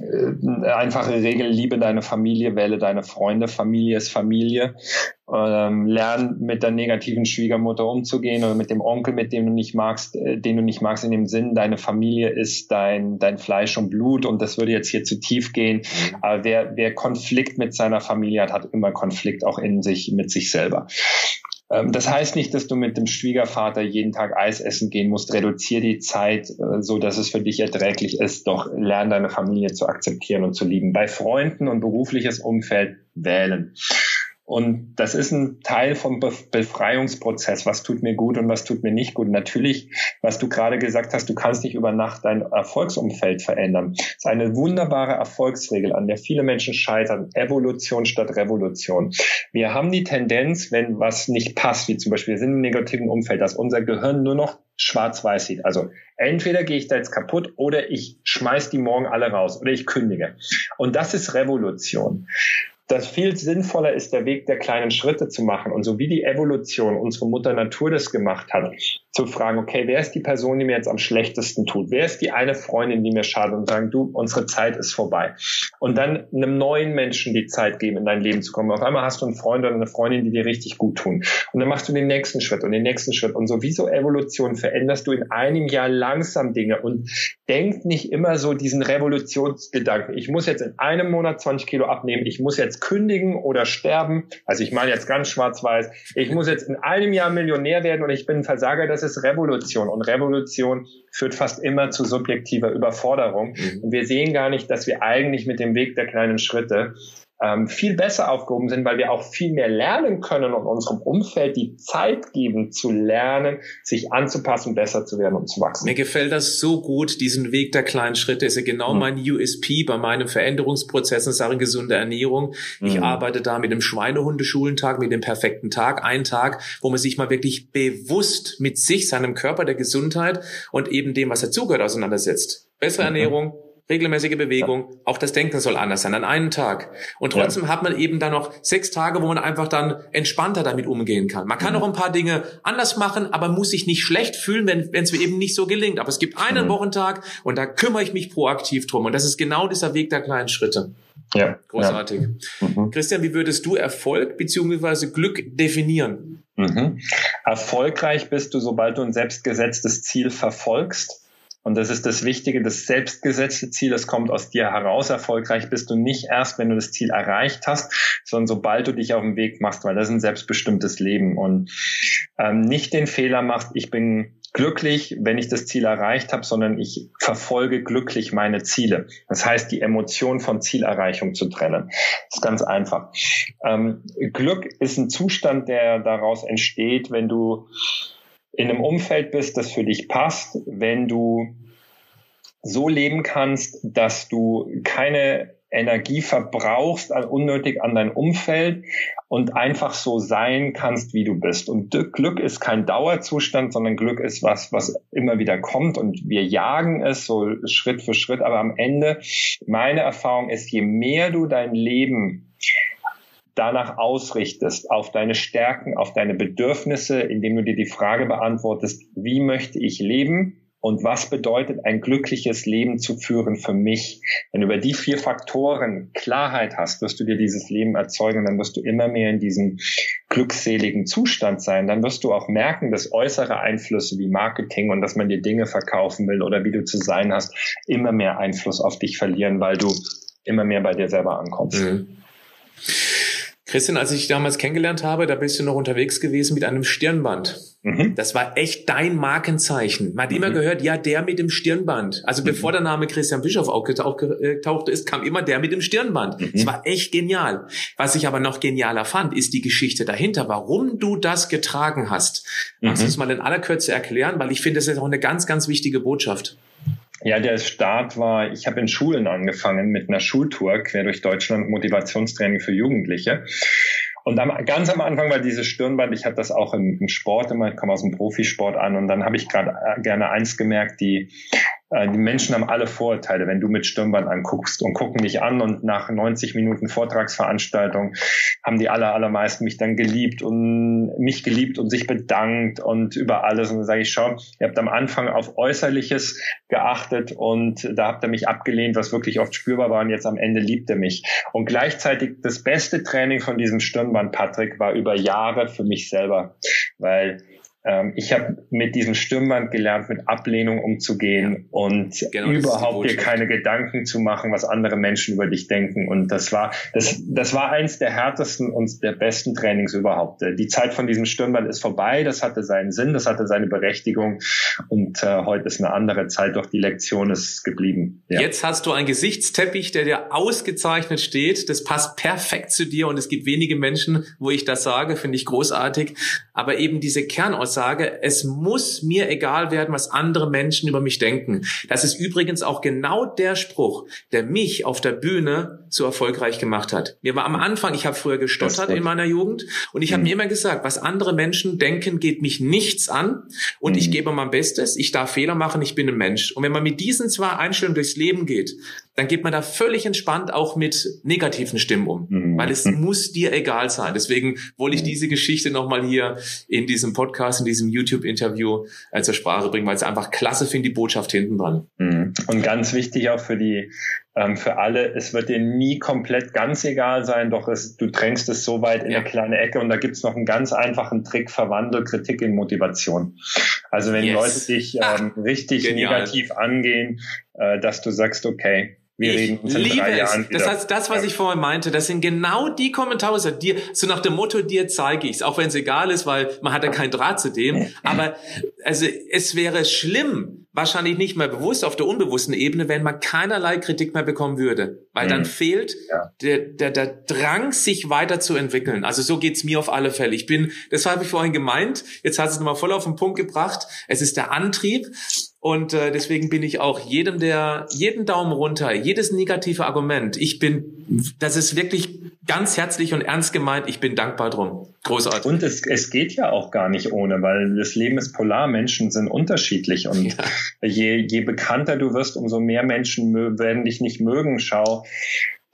äh, einfache Regel, liebe deine Familie, wähle deine Freunde, Familie ist Familie. Ähm, lern mit der negativen Schwiegermutter umzugehen oder mit dem Onkel, mit dem du nicht magst, äh, den du nicht magst, in dem Sinn, deine Familie ist dein, dein Fleisch und Blut und das würde jetzt hier zu tief gehen. Mhm. Aber wer, wer Konflikt mit seiner Familie hat, hat immer Konflikt auch in sich, mit sich selber. Ähm, das heißt nicht, dass du mit dem Schwiegervater jeden Tag Eis essen gehen musst. Reduziere die Zeit, äh, so dass es für dich erträglich ist. Doch lern deine Familie zu akzeptieren und zu lieben. Bei Freunden und berufliches Umfeld wählen. Und das ist ein Teil vom Befreiungsprozess. Was tut mir gut und was tut mir nicht gut? Natürlich, was du gerade gesagt hast, du kannst nicht über Nacht dein Erfolgsumfeld verändern. Das ist eine wunderbare Erfolgsregel, an der viele Menschen scheitern. Evolution statt Revolution. Wir haben die Tendenz, wenn was nicht passt, wie zum Beispiel wir sind im negativen Umfeld, dass unser Gehirn nur noch schwarz-weiß sieht. Also entweder gehe ich da jetzt kaputt oder ich schmeiß die morgen alle raus oder ich kündige. Und das ist Revolution das viel sinnvoller ist, der Weg der kleinen Schritte zu machen. Und so wie die Evolution, unsere Mutter Natur das gemacht hat, zu fragen, okay, wer ist die Person, die mir jetzt am schlechtesten tut? Wer ist die eine Freundin, die mir schadet? Und sagen, du, unsere Zeit ist vorbei. Und dann einem neuen Menschen die Zeit geben, in dein Leben zu kommen. Auf einmal hast du einen Freund oder eine Freundin, die dir richtig gut tun. Und dann machst du den nächsten Schritt und den nächsten Schritt. Und so wie so Evolution veränderst du in einem Jahr langsam Dinge und denk nicht immer so diesen Revolutionsgedanken. Ich muss jetzt in einem Monat 20 Kilo abnehmen. Ich muss jetzt jetzt kündigen oder sterben. Also ich meine jetzt ganz schwarz-weiß. Ich muss jetzt in einem Jahr Millionär werden und ich bin ein Versager. Das ist Revolution. Und Revolution führt fast immer zu subjektiver Überforderung. Mhm. Und wir sehen gar nicht, dass wir eigentlich mit dem Weg der kleinen Schritte ähm, viel besser aufgehoben sind, weil wir auch viel mehr lernen können und unserem Umfeld die Zeit geben zu lernen, sich anzupassen, besser zu werden und zu wachsen. Mir gefällt das so gut, diesen Weg der kleinen Schritte. Ist ja genau mhm. mein USP bei meinem Veränderungsprozess in Sachen gesunde Ernährung. Ich mhm. arbeite da mit dem Schweinehundeschulentag, mit dem perfekten Tag, ein Tag, wo man sich mal wirklich bewusst mit sich, seinem Körper, der Gesundheit und eben dem, was dazugehört, auseinandersetzt. Bessere mhm. Ernährung, regelmäßige Bewegung, auch das Denken soll anders sein an einem Tag. Und trotzdem ja. hat man eben dann noch sechs Tage, wo man einfach dann entspannter damit umgehen kann. Man kann mhm. auch ein paar Dinge anders machen, aber muss sich nicht schlecht fühlen, wenn es mir eben nicht so gelingt. Aber es gibt einen mhm. Wochentag und da kümmere ich mich proaktiv drum. Und das ist genau dieser Weg der kleinen Schritte. Ja. Großartig. Ja. Mhm. Christian, wie würdest du Erfolg beziehungsweise Glück definieren? Mhm. Erfolgreich bist du, sobald du ein selbstgesetztes Ziel verfolgst und das ist das Wichtige, das selbstgesetzte Ziel, das kommt aus dir heraus. Erfolgreich bist du nicht erst, wenn du das Ziel erreicht hast, sondern sobald du dich auf den Weg machst, weil das ist ein selbstbestimmtes Leben. Und ähm, nicht den Fehler machst, ich bin glücklich, wenn ich das Ziel erreicht habe, sondern ich verfolge glücklich meine Ziele. Das heißt, die Emotion von Zielerreichung zu trennen. Das ist ganz einfach. Ähm, Glück ist ein Zustand, der daraus entsteht, wenn du in einem Umfeld bist, das für dich passt, wenn du so leben kannst, dass du keine Energie verbrauchst unnötig an dein Umfeld und einfach so sein kannst, wie du bist. Und Glück ist kein Dauerzustand, sondern Glück ist was, was immer wieder kommt und wir jagen es so Schritt für Schritt. Aber am Ende, meine Erfahrung ist, je mehr du dein Leben danach ausrichtest, auf deine Stärken, auf deine Bedürfnisse, indem du dir die Frage beantwortest, wie möchte ich leben und was bedeutet ein glückliches Leben zu führen für mich? Wenn du über die vier Faktoren Klarheit hast, wirst du dir dieses Leben erzeugen, dann wirst du immer mehr in diesem glückseligen Zustand sein. Dann wirst du auch merken, dass äußere Einflüsse wie Marketing und dass man dir Dinge verkaufen will oder wie du zu sein hast, immer mehr Einfluss auf dich verlieren, weil du immer mehr bei dir selber ankommst. Mhm. Christian, als ich dich damals kennengelernt habe, da bist du noch unterwegs gewesen mit einem Stirnband. Mhm. Das war echt dein Markenzeichen. Man hat mhm. immer gehört, ja, der mit dem Stirnband. Also mhm. bevor der Name Christian Bischof aufgetaucht ist, kam immer der mit dem Stirnband. Mhm. Das war echt genial. Was ich aber noch genialer fand, ist die Geschichte dahinter, warum du das getragen hast. Kannst du es mal in aller Kürze erklären? Weil ich finde, das ist auch eine ganz, ganz wichtige Botschaft. Ja, der Start war, ich habe in Schulen angefangen mit einer Schultour quer durch Deutschland, Motivationstraining für Jugendliche. Und am, ganz am Anfang war dieses Stirnband, ich hatte das auch im, im Sport immer, ich komme aus dem Profisport an und dann habe ich gerade äh, gerne eins gemerkt, die die Menschen haben alle Vorurteile, wenn du mit Stirnband anguckst und gucken dich an und nach 90 Minuten Vortragsveranstaltung haben die aller, allermeisten mich dann geliebt und mich geliebt und sich bedankt und über alles. Und dann sage ich, schau, ihr habt am Anfang auf Äußerliches geachtet und da habt ihr mich abgelehnt, was wirklich oft spürbar war und jetzt am Ende liebt ihr mich. Und gleichzeitig das beste Training von diesem Stirnband, Patrick, war über Jahre für mich selber, weil ich habe mit diesem Stirnband gelernt, mit Ablehnung umzugehen und genau, überhaupt dir keine Gedanken zu machen, was andere Menschen über dich denken. Und das war, das, das war eins der härtesten und der besten Trainings überhaupt. Die Zeit von diesem Stirnband ist vorbei. Das hatte seinen Sinn, das hatte seine Berechtigung. Und äh, heute ist eine andere Zeit, doch die Lektion ist geblieben. Ja. Jetzt hast du einen Gesichtsteppich, der dir ausgezeichnet steht. Das passt perfekt zu dir und es gibt wenige Menschen, wo ich das sage, finde ich großartig. Aber eben diese Kernaussage, es muss mir egal werden, was andere Menschen über mich denken. Das ist übrigens auch genau der Spruch, der mich auf der Bühne so erfolgreich gemacht hat. Mir war am Anfang, ich habe früher gestottert in meiner Jugend und ich habe mhm. mir immer gesagt, was andere Menschen denken, geht mich nichts an und mhm. ich gebe mein Bestes, ich darf Fehler machen, ich bin ein Mensch. Und wenn man mit diesen zwei Einstellungen durchs Leben geht, dann geht man da völlig entspannt auch mit negativen Stimmen um, mhm. weil es muss dir egal sein. Deswegen wollte ich mhm. diese Geschichte nochmal hier in diesem Podcast, in diesem YouTube-Interview äh, zur Sprache bringen, weil es einfach klasse finde, die Botschaft hinten dran. Mhm. Und ganz wichtig auch für die ähm, für alle, es wird dir nie komplett ganz egal sein, doch es, du drängst es so weit in ja. eine kleine Ecke und da gibt's noch einen ganz einfachen Trick, verwandel Kritik in Motivation. Also wenn yes. Leute dich ähm, richtig Genial. negativ angehen, äh, dass du sagst, okay, wir ich reden uns in liebe drei es. Jahren wieder. Das heißt, das, was ich vorhin meinte, das sind genau die Kommentare, dir, so nach dem Motto, dir zeige ich's, auch wenn es egal ist, weil man hat ja keinen Draht zu dem. Aber also es wäre schlimm, wahrscheinlich nicht mehr bewusst auf der unbewussten Ebene, wenn man keinerlei Kritik mehr bekommen würde. Weil mhm. dann fehlt ja. der, der, der Drang, sich weiterzuentwickeln. Also so geht's mir auf alle Fälle. Ich bin, das habe ich vorhin gemeint, jetzt hat es nochmal voll auf den Punkt gebracht. Es ist der Antrieb. Und äh, deswegen bin ich auch jedem der, jeden Daumen runter, jedes negative Argument. Ich bin, das ist wirklich ganz herzlich und ernst gemeint. Ich bin dankbar drum. Großartig. Und es, es geht ja auch gar nicht ohne, weil das Leben ist polar. Menschen sind unterschiedlich und ja. Je, je bekannter du wirst, umso mehr Menschen werden dich nicht mögen. Schau,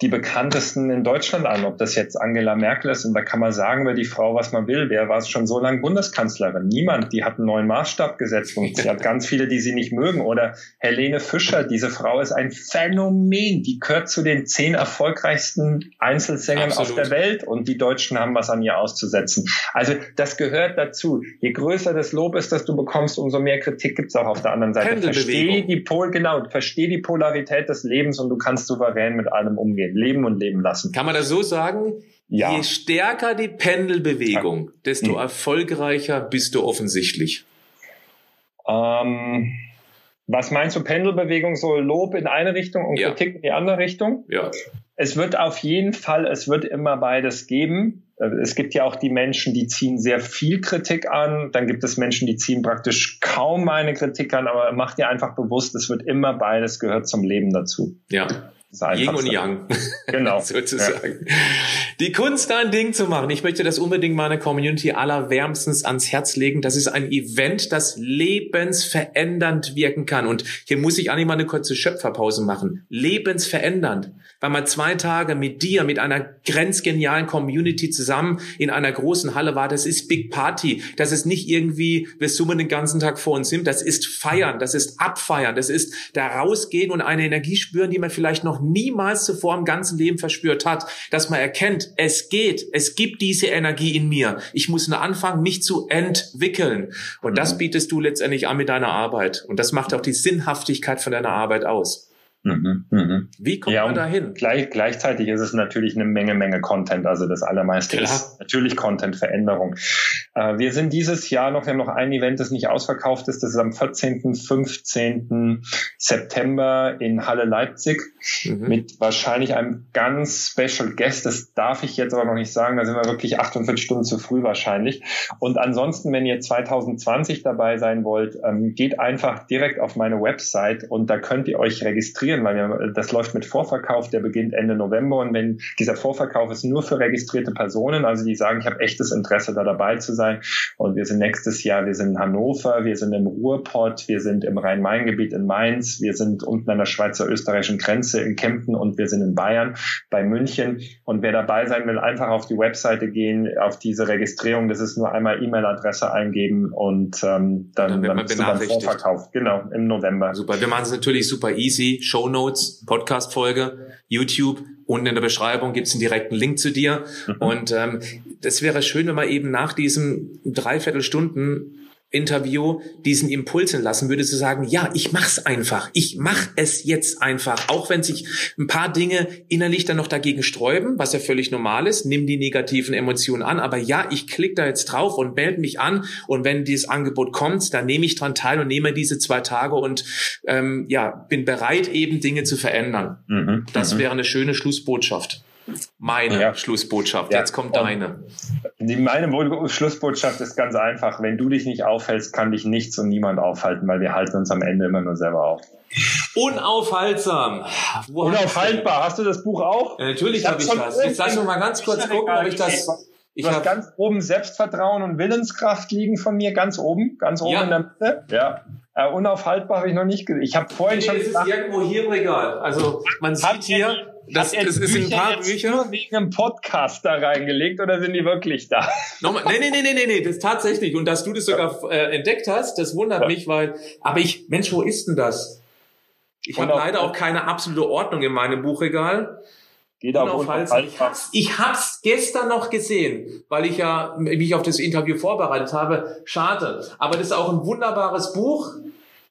die bekanntesten in Deutschland an, ob das jetzt Angela Merkel ist. Und da kann man sagen, wer die Frau, was man will. Wer war schon so lange Bundeskanzlerin? Niemand. Die hat einen neuen Maßstab gesetzt und sie hat ganz viele, die sie nicht mögen. Oder Helene Fischer. Diese Frau ist ein Phänomen. Die gehört zu den zehn erfolgreichsten Einzelsängern Absolut. auf der Welt und die Deutschen haben was an ihr auszusetzen. Also das gehört dazu. Je größer das Lob ist, das du bekommst, umso mehr Kritik gibt's auch auf der anderen Seite. Versteh die Pol, genau, versteh die Polarität des Lebens und du kannst souverän mit allem umgehen leben und leben lassen. Kann man das so sagen? Ja. Je stärker die Pendelbewegung, desto hm. erfolgreicher bist du offensichtlich. Ähm, was meinst du, Pendelbewegung, so Lob in eine Richtung und ja. Kritik in die andere Richtung? Ja. Es wird auf jeden Fall, es wird immer beides geben. Es gibt ja auch die Menschen, die ziehen sehr viel Kritik an. Dann gibt es Menschen, die ziehen praktisch kaum eine Kritik an, aber macht dir einfach bewusst, es wird immer beides gehört zum Leben dazu. Ja. Yin und Yang. Genau. sozusagen. Ja. Die Kunst, ein Ding zu machen. Ich möchte das unbedingt meiner Community allerwärmstens ans Herz legen. Das ist ein Event, das lebensverändernd wirken kann. Und hier muss ich eigentlich mal eine kurze Schöpferpause machen. Lebensverändernd. Weil man zwei Tage mit dir, mit einer grenzgenialen Community zusammen in einer großen Halle war. Das ist Big Party. Das ist nicht irgendwie, wir summen den ganzen Tag vor uns hin. Das ist feiern. Das ist abfeiern. Das ist da rausgehen und eine Energie spüren, die man vielleicht noch niemals zuvor im ganzen Leben verspürt hat, dass man erkennt, es geht, es gibt diese Energie in mir. Ich muss nur anfangen, mich zu entwickeln. Und das mhm. bietest du letztendlich an mit deiner Arbeit. Und das macht auch die Sinnhaftigkeit von deiner Arbeit aus. Mhm, mhm. Wie kommt ja, man da hin? Gleich, gleichzeitig ist es natürlich eine Menge, Menge Content. Also das allermeiste Klar. ist natürlich Content-Veränderung. Äh, wir sind dieses Jahr noch, wir haben noch ein Event, das nicht ausverkauft ist. Das ist am 14., 15. September in Halle Leipzig mhm. mit wahrscheinlich einem ganz special Guest. Das darf ich jetzt aber noch nicht sagen. Da sind wir wirklich 48 Stunden zu früh wahrscheinlich. Und ansonsten, wenn ihr 2020 dabei sein wollt, ähm, geht einfach direkt auf meine Website und da könnt ihr euch registrieren registrieren, weil wir, das läuft mit Vorverkauf, der beginnt Ende November und wenn dieser Vorverkauf ist nur für registrierte Personen, also die sagen, ich habe echtes Interesse da dabei zu sein und wir sind nächstes Jahr, wir sind in Hannover, wir sind im Ruhrpott, wir sind im Rhein-Main-Gebiet in Mainz, wir sind unten an der Schweizer-österreichischen Grenze in Kempten und wir sind in Bayern bei München. Und wer dabei sein will, einfach auf die Webseite gehen, auf diese Registrierung, das ist nur einmal E-Mail-Adresse eingeben und ähm, dann, dann, dann bist du dann Vorverkauf, genau, im November. Super, wir machen es natürlich super easy, Show Notes, Podcast-Folge, YouTube. Unten in der Beschreibung gibt es einen direkten Link zu dir. Mhm. Und ähm, das wäre schön, wenn wir eben nach diesen Dreiviertelstunden Interview diesen Impulsen lassen würde, zu sagen, ja, ich mach's einfach. Ich mach es jetzt einfach. Auch wenn sich ein paar Dinge innerlich dann noch dagegen sträuben, was ja völlig normal ist. Nimm die negativen Emotionen an. Aber ja, ich klicke da jetzt drauf und melde mich an. Und wenn dieses Angebot kommt, dann nehme ich dran teil und nehme diese zwei Tage und ähm, ja, bin bereit, eben Dinge zu verändern. Mhm. Das mhm. wäre eine schöne Schlussbotschaft. Meine ja. Schlussbotschaft. Ja. Jetzt kommt deine. Die, meine Schlussbotschaft ist ganz einfach. Wenn du dich nicht aufhältst, kann dich nichts und niemand aufhalten, weil wir halten uns am Ende immer nur selber auf. Unaufhaltsam. Wo Unaufhaltbar. Hast du das Buch auch? Ja, natürlich habe ich das. Jetzt lass mich mal ganz kurz gucken, ob ich das. Ich habe ganz oben Selbstvertrauen und Willenskraft liegen von mir, ganz oben, ganz oben ja. in der Mitte. Ja. Äh, unaufhaltbar habe ich noch nicht gesehen. Ich habe vorhin nee, schon. Es ist irgendwo hier im Regal. Also man sieht hier. Das, das ist ein paar Bücher. wegen einem Podcast da reingelegt oder sind die wirklich da? Nochmal, nee, nee, nee, nee, nee, nee, das ist tatsächlich. Und dass du das sogar äh, entdeckt hast, das wundert ja. mich, weil, aber ich, Mensch, wo ist denn das? Ich habe leider auch keine absolute Ordnung in meinem Buchregal. Geht auch ich hab's, ich hab's gestern noch gesehen, weil ich ja mich auf das Interview vorbereitet habe. Schade. Aber das ist auch ein wunderbares Buch.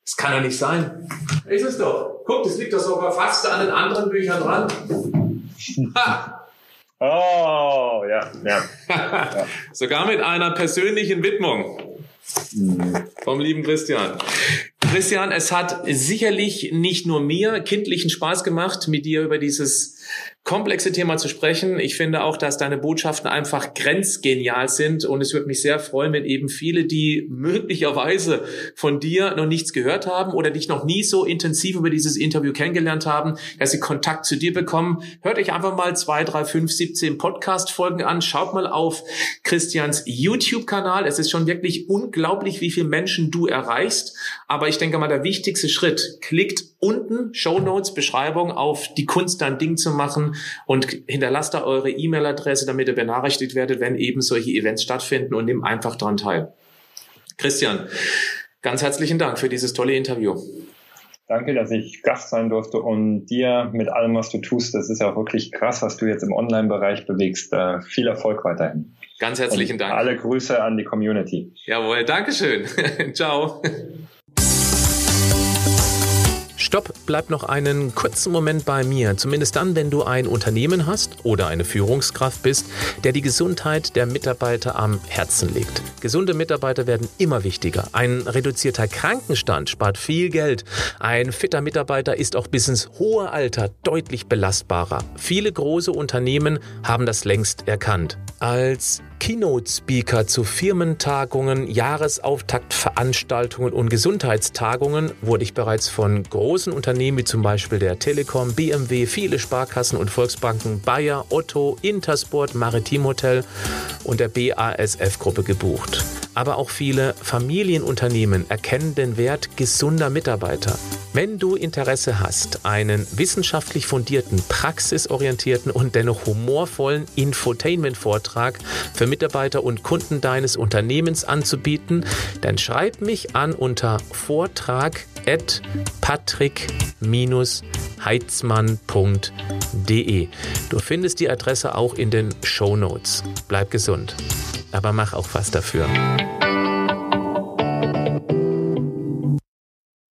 Das kann ja nicht sein. Ist es doch. Guck, das liegt doch sogar fast an den anderen Büchern dran. Ha. Oh, ja, ja. ja. Sogar mit einer persönlichen Widmung. Mhm. Vom lieben Christian. Christian, es hat sicherlich nicht nur mir kindlichen Spaß gemacht, mit dir über dieses komplexe Thema zu sprechen. Ich finde auch, dass deine Botschaften einfach grenzgenial sind und es würde mich sehr freuen, wenn eben viele, die möglicherweise von dir noch nichts gehört haben oder dich noch nie so intensiv über dieses Interview kennengelernt haben, dass sie Kontakt zu dir bekommen. Hört euch einfach mal zwei, drei, fünf, 17 Podcast-Folgen an. Schaut mal auf Christians YouTube-Kanal. Es ist schon wirklich unglaublich, wie viele Menschen du erreichst. Aber ich denke mal, der wichtigste Schritt, klickt unten, Show Notes, Beschreibung auf die Kunst, dein Ding zu machen und hinterlasst da eure E-Mail-Adresse, damit ihr benachrichtigt werdet, wenn eben solche Events stattfinden und nehmt einfach daran teil. Christian, ganz herzlichen Dank für dieses tolle Interview. Danke, dass ich Gast sein durfte und dir mit allem, was du tust, das ist ja auch wirklich krass, was du jetzt im Online-Bereich bewegst. Äh, viel Erfolg weiterhin. Ganz herzlichen und Dank. Alle Grüße an die Community. Jawohl, Dankeschön. Ciao. Stopp, bleib noch einen kurzen Moment bei mir. Zumindest dann, wenn du ein Unternehmen hast oder eine Führungskraft bist, der die Gesundheit der Mitarbeiter am Herzen legt. Gesunde Mitarbeiter werden immer wichtiger. Ein reduzierter Krankenstand spart viel Geld. Ein fitter Mitarbeiter ist auch bis ins hohe Alter deutlich belastbarer. Viele große Unternehmen haben das längst erkannt. Als Keynote-Speaker zu Firmentagungen, Jahresauftaktveranstaltungen und Gesundheitstagungen wurde ich bereits von großen Unternehmen wie zum Beispiel der Telekom, BMW, viele Sparkassen und Volksbanken, Bayer, Otto, Intersport, Maritim Hotel und der BASF-Gruppe gebucht. Aber auch viele Familienunternehmen erkennen den Wert gesunder Mitarbeiter. Wenn du Interesse hast, einen wissenschaftlich fundierten, praxisorientierten und dennoch humorvollen Infotainment-Vortrag für Mitarbeiter und Kunden deines Unternehmens anzubieten, dann schreib mich an unter vortrag-heizmann.de. Du findest die Adresse auch in den Show Notes. Bleib gesund, aber mach auch was dafür.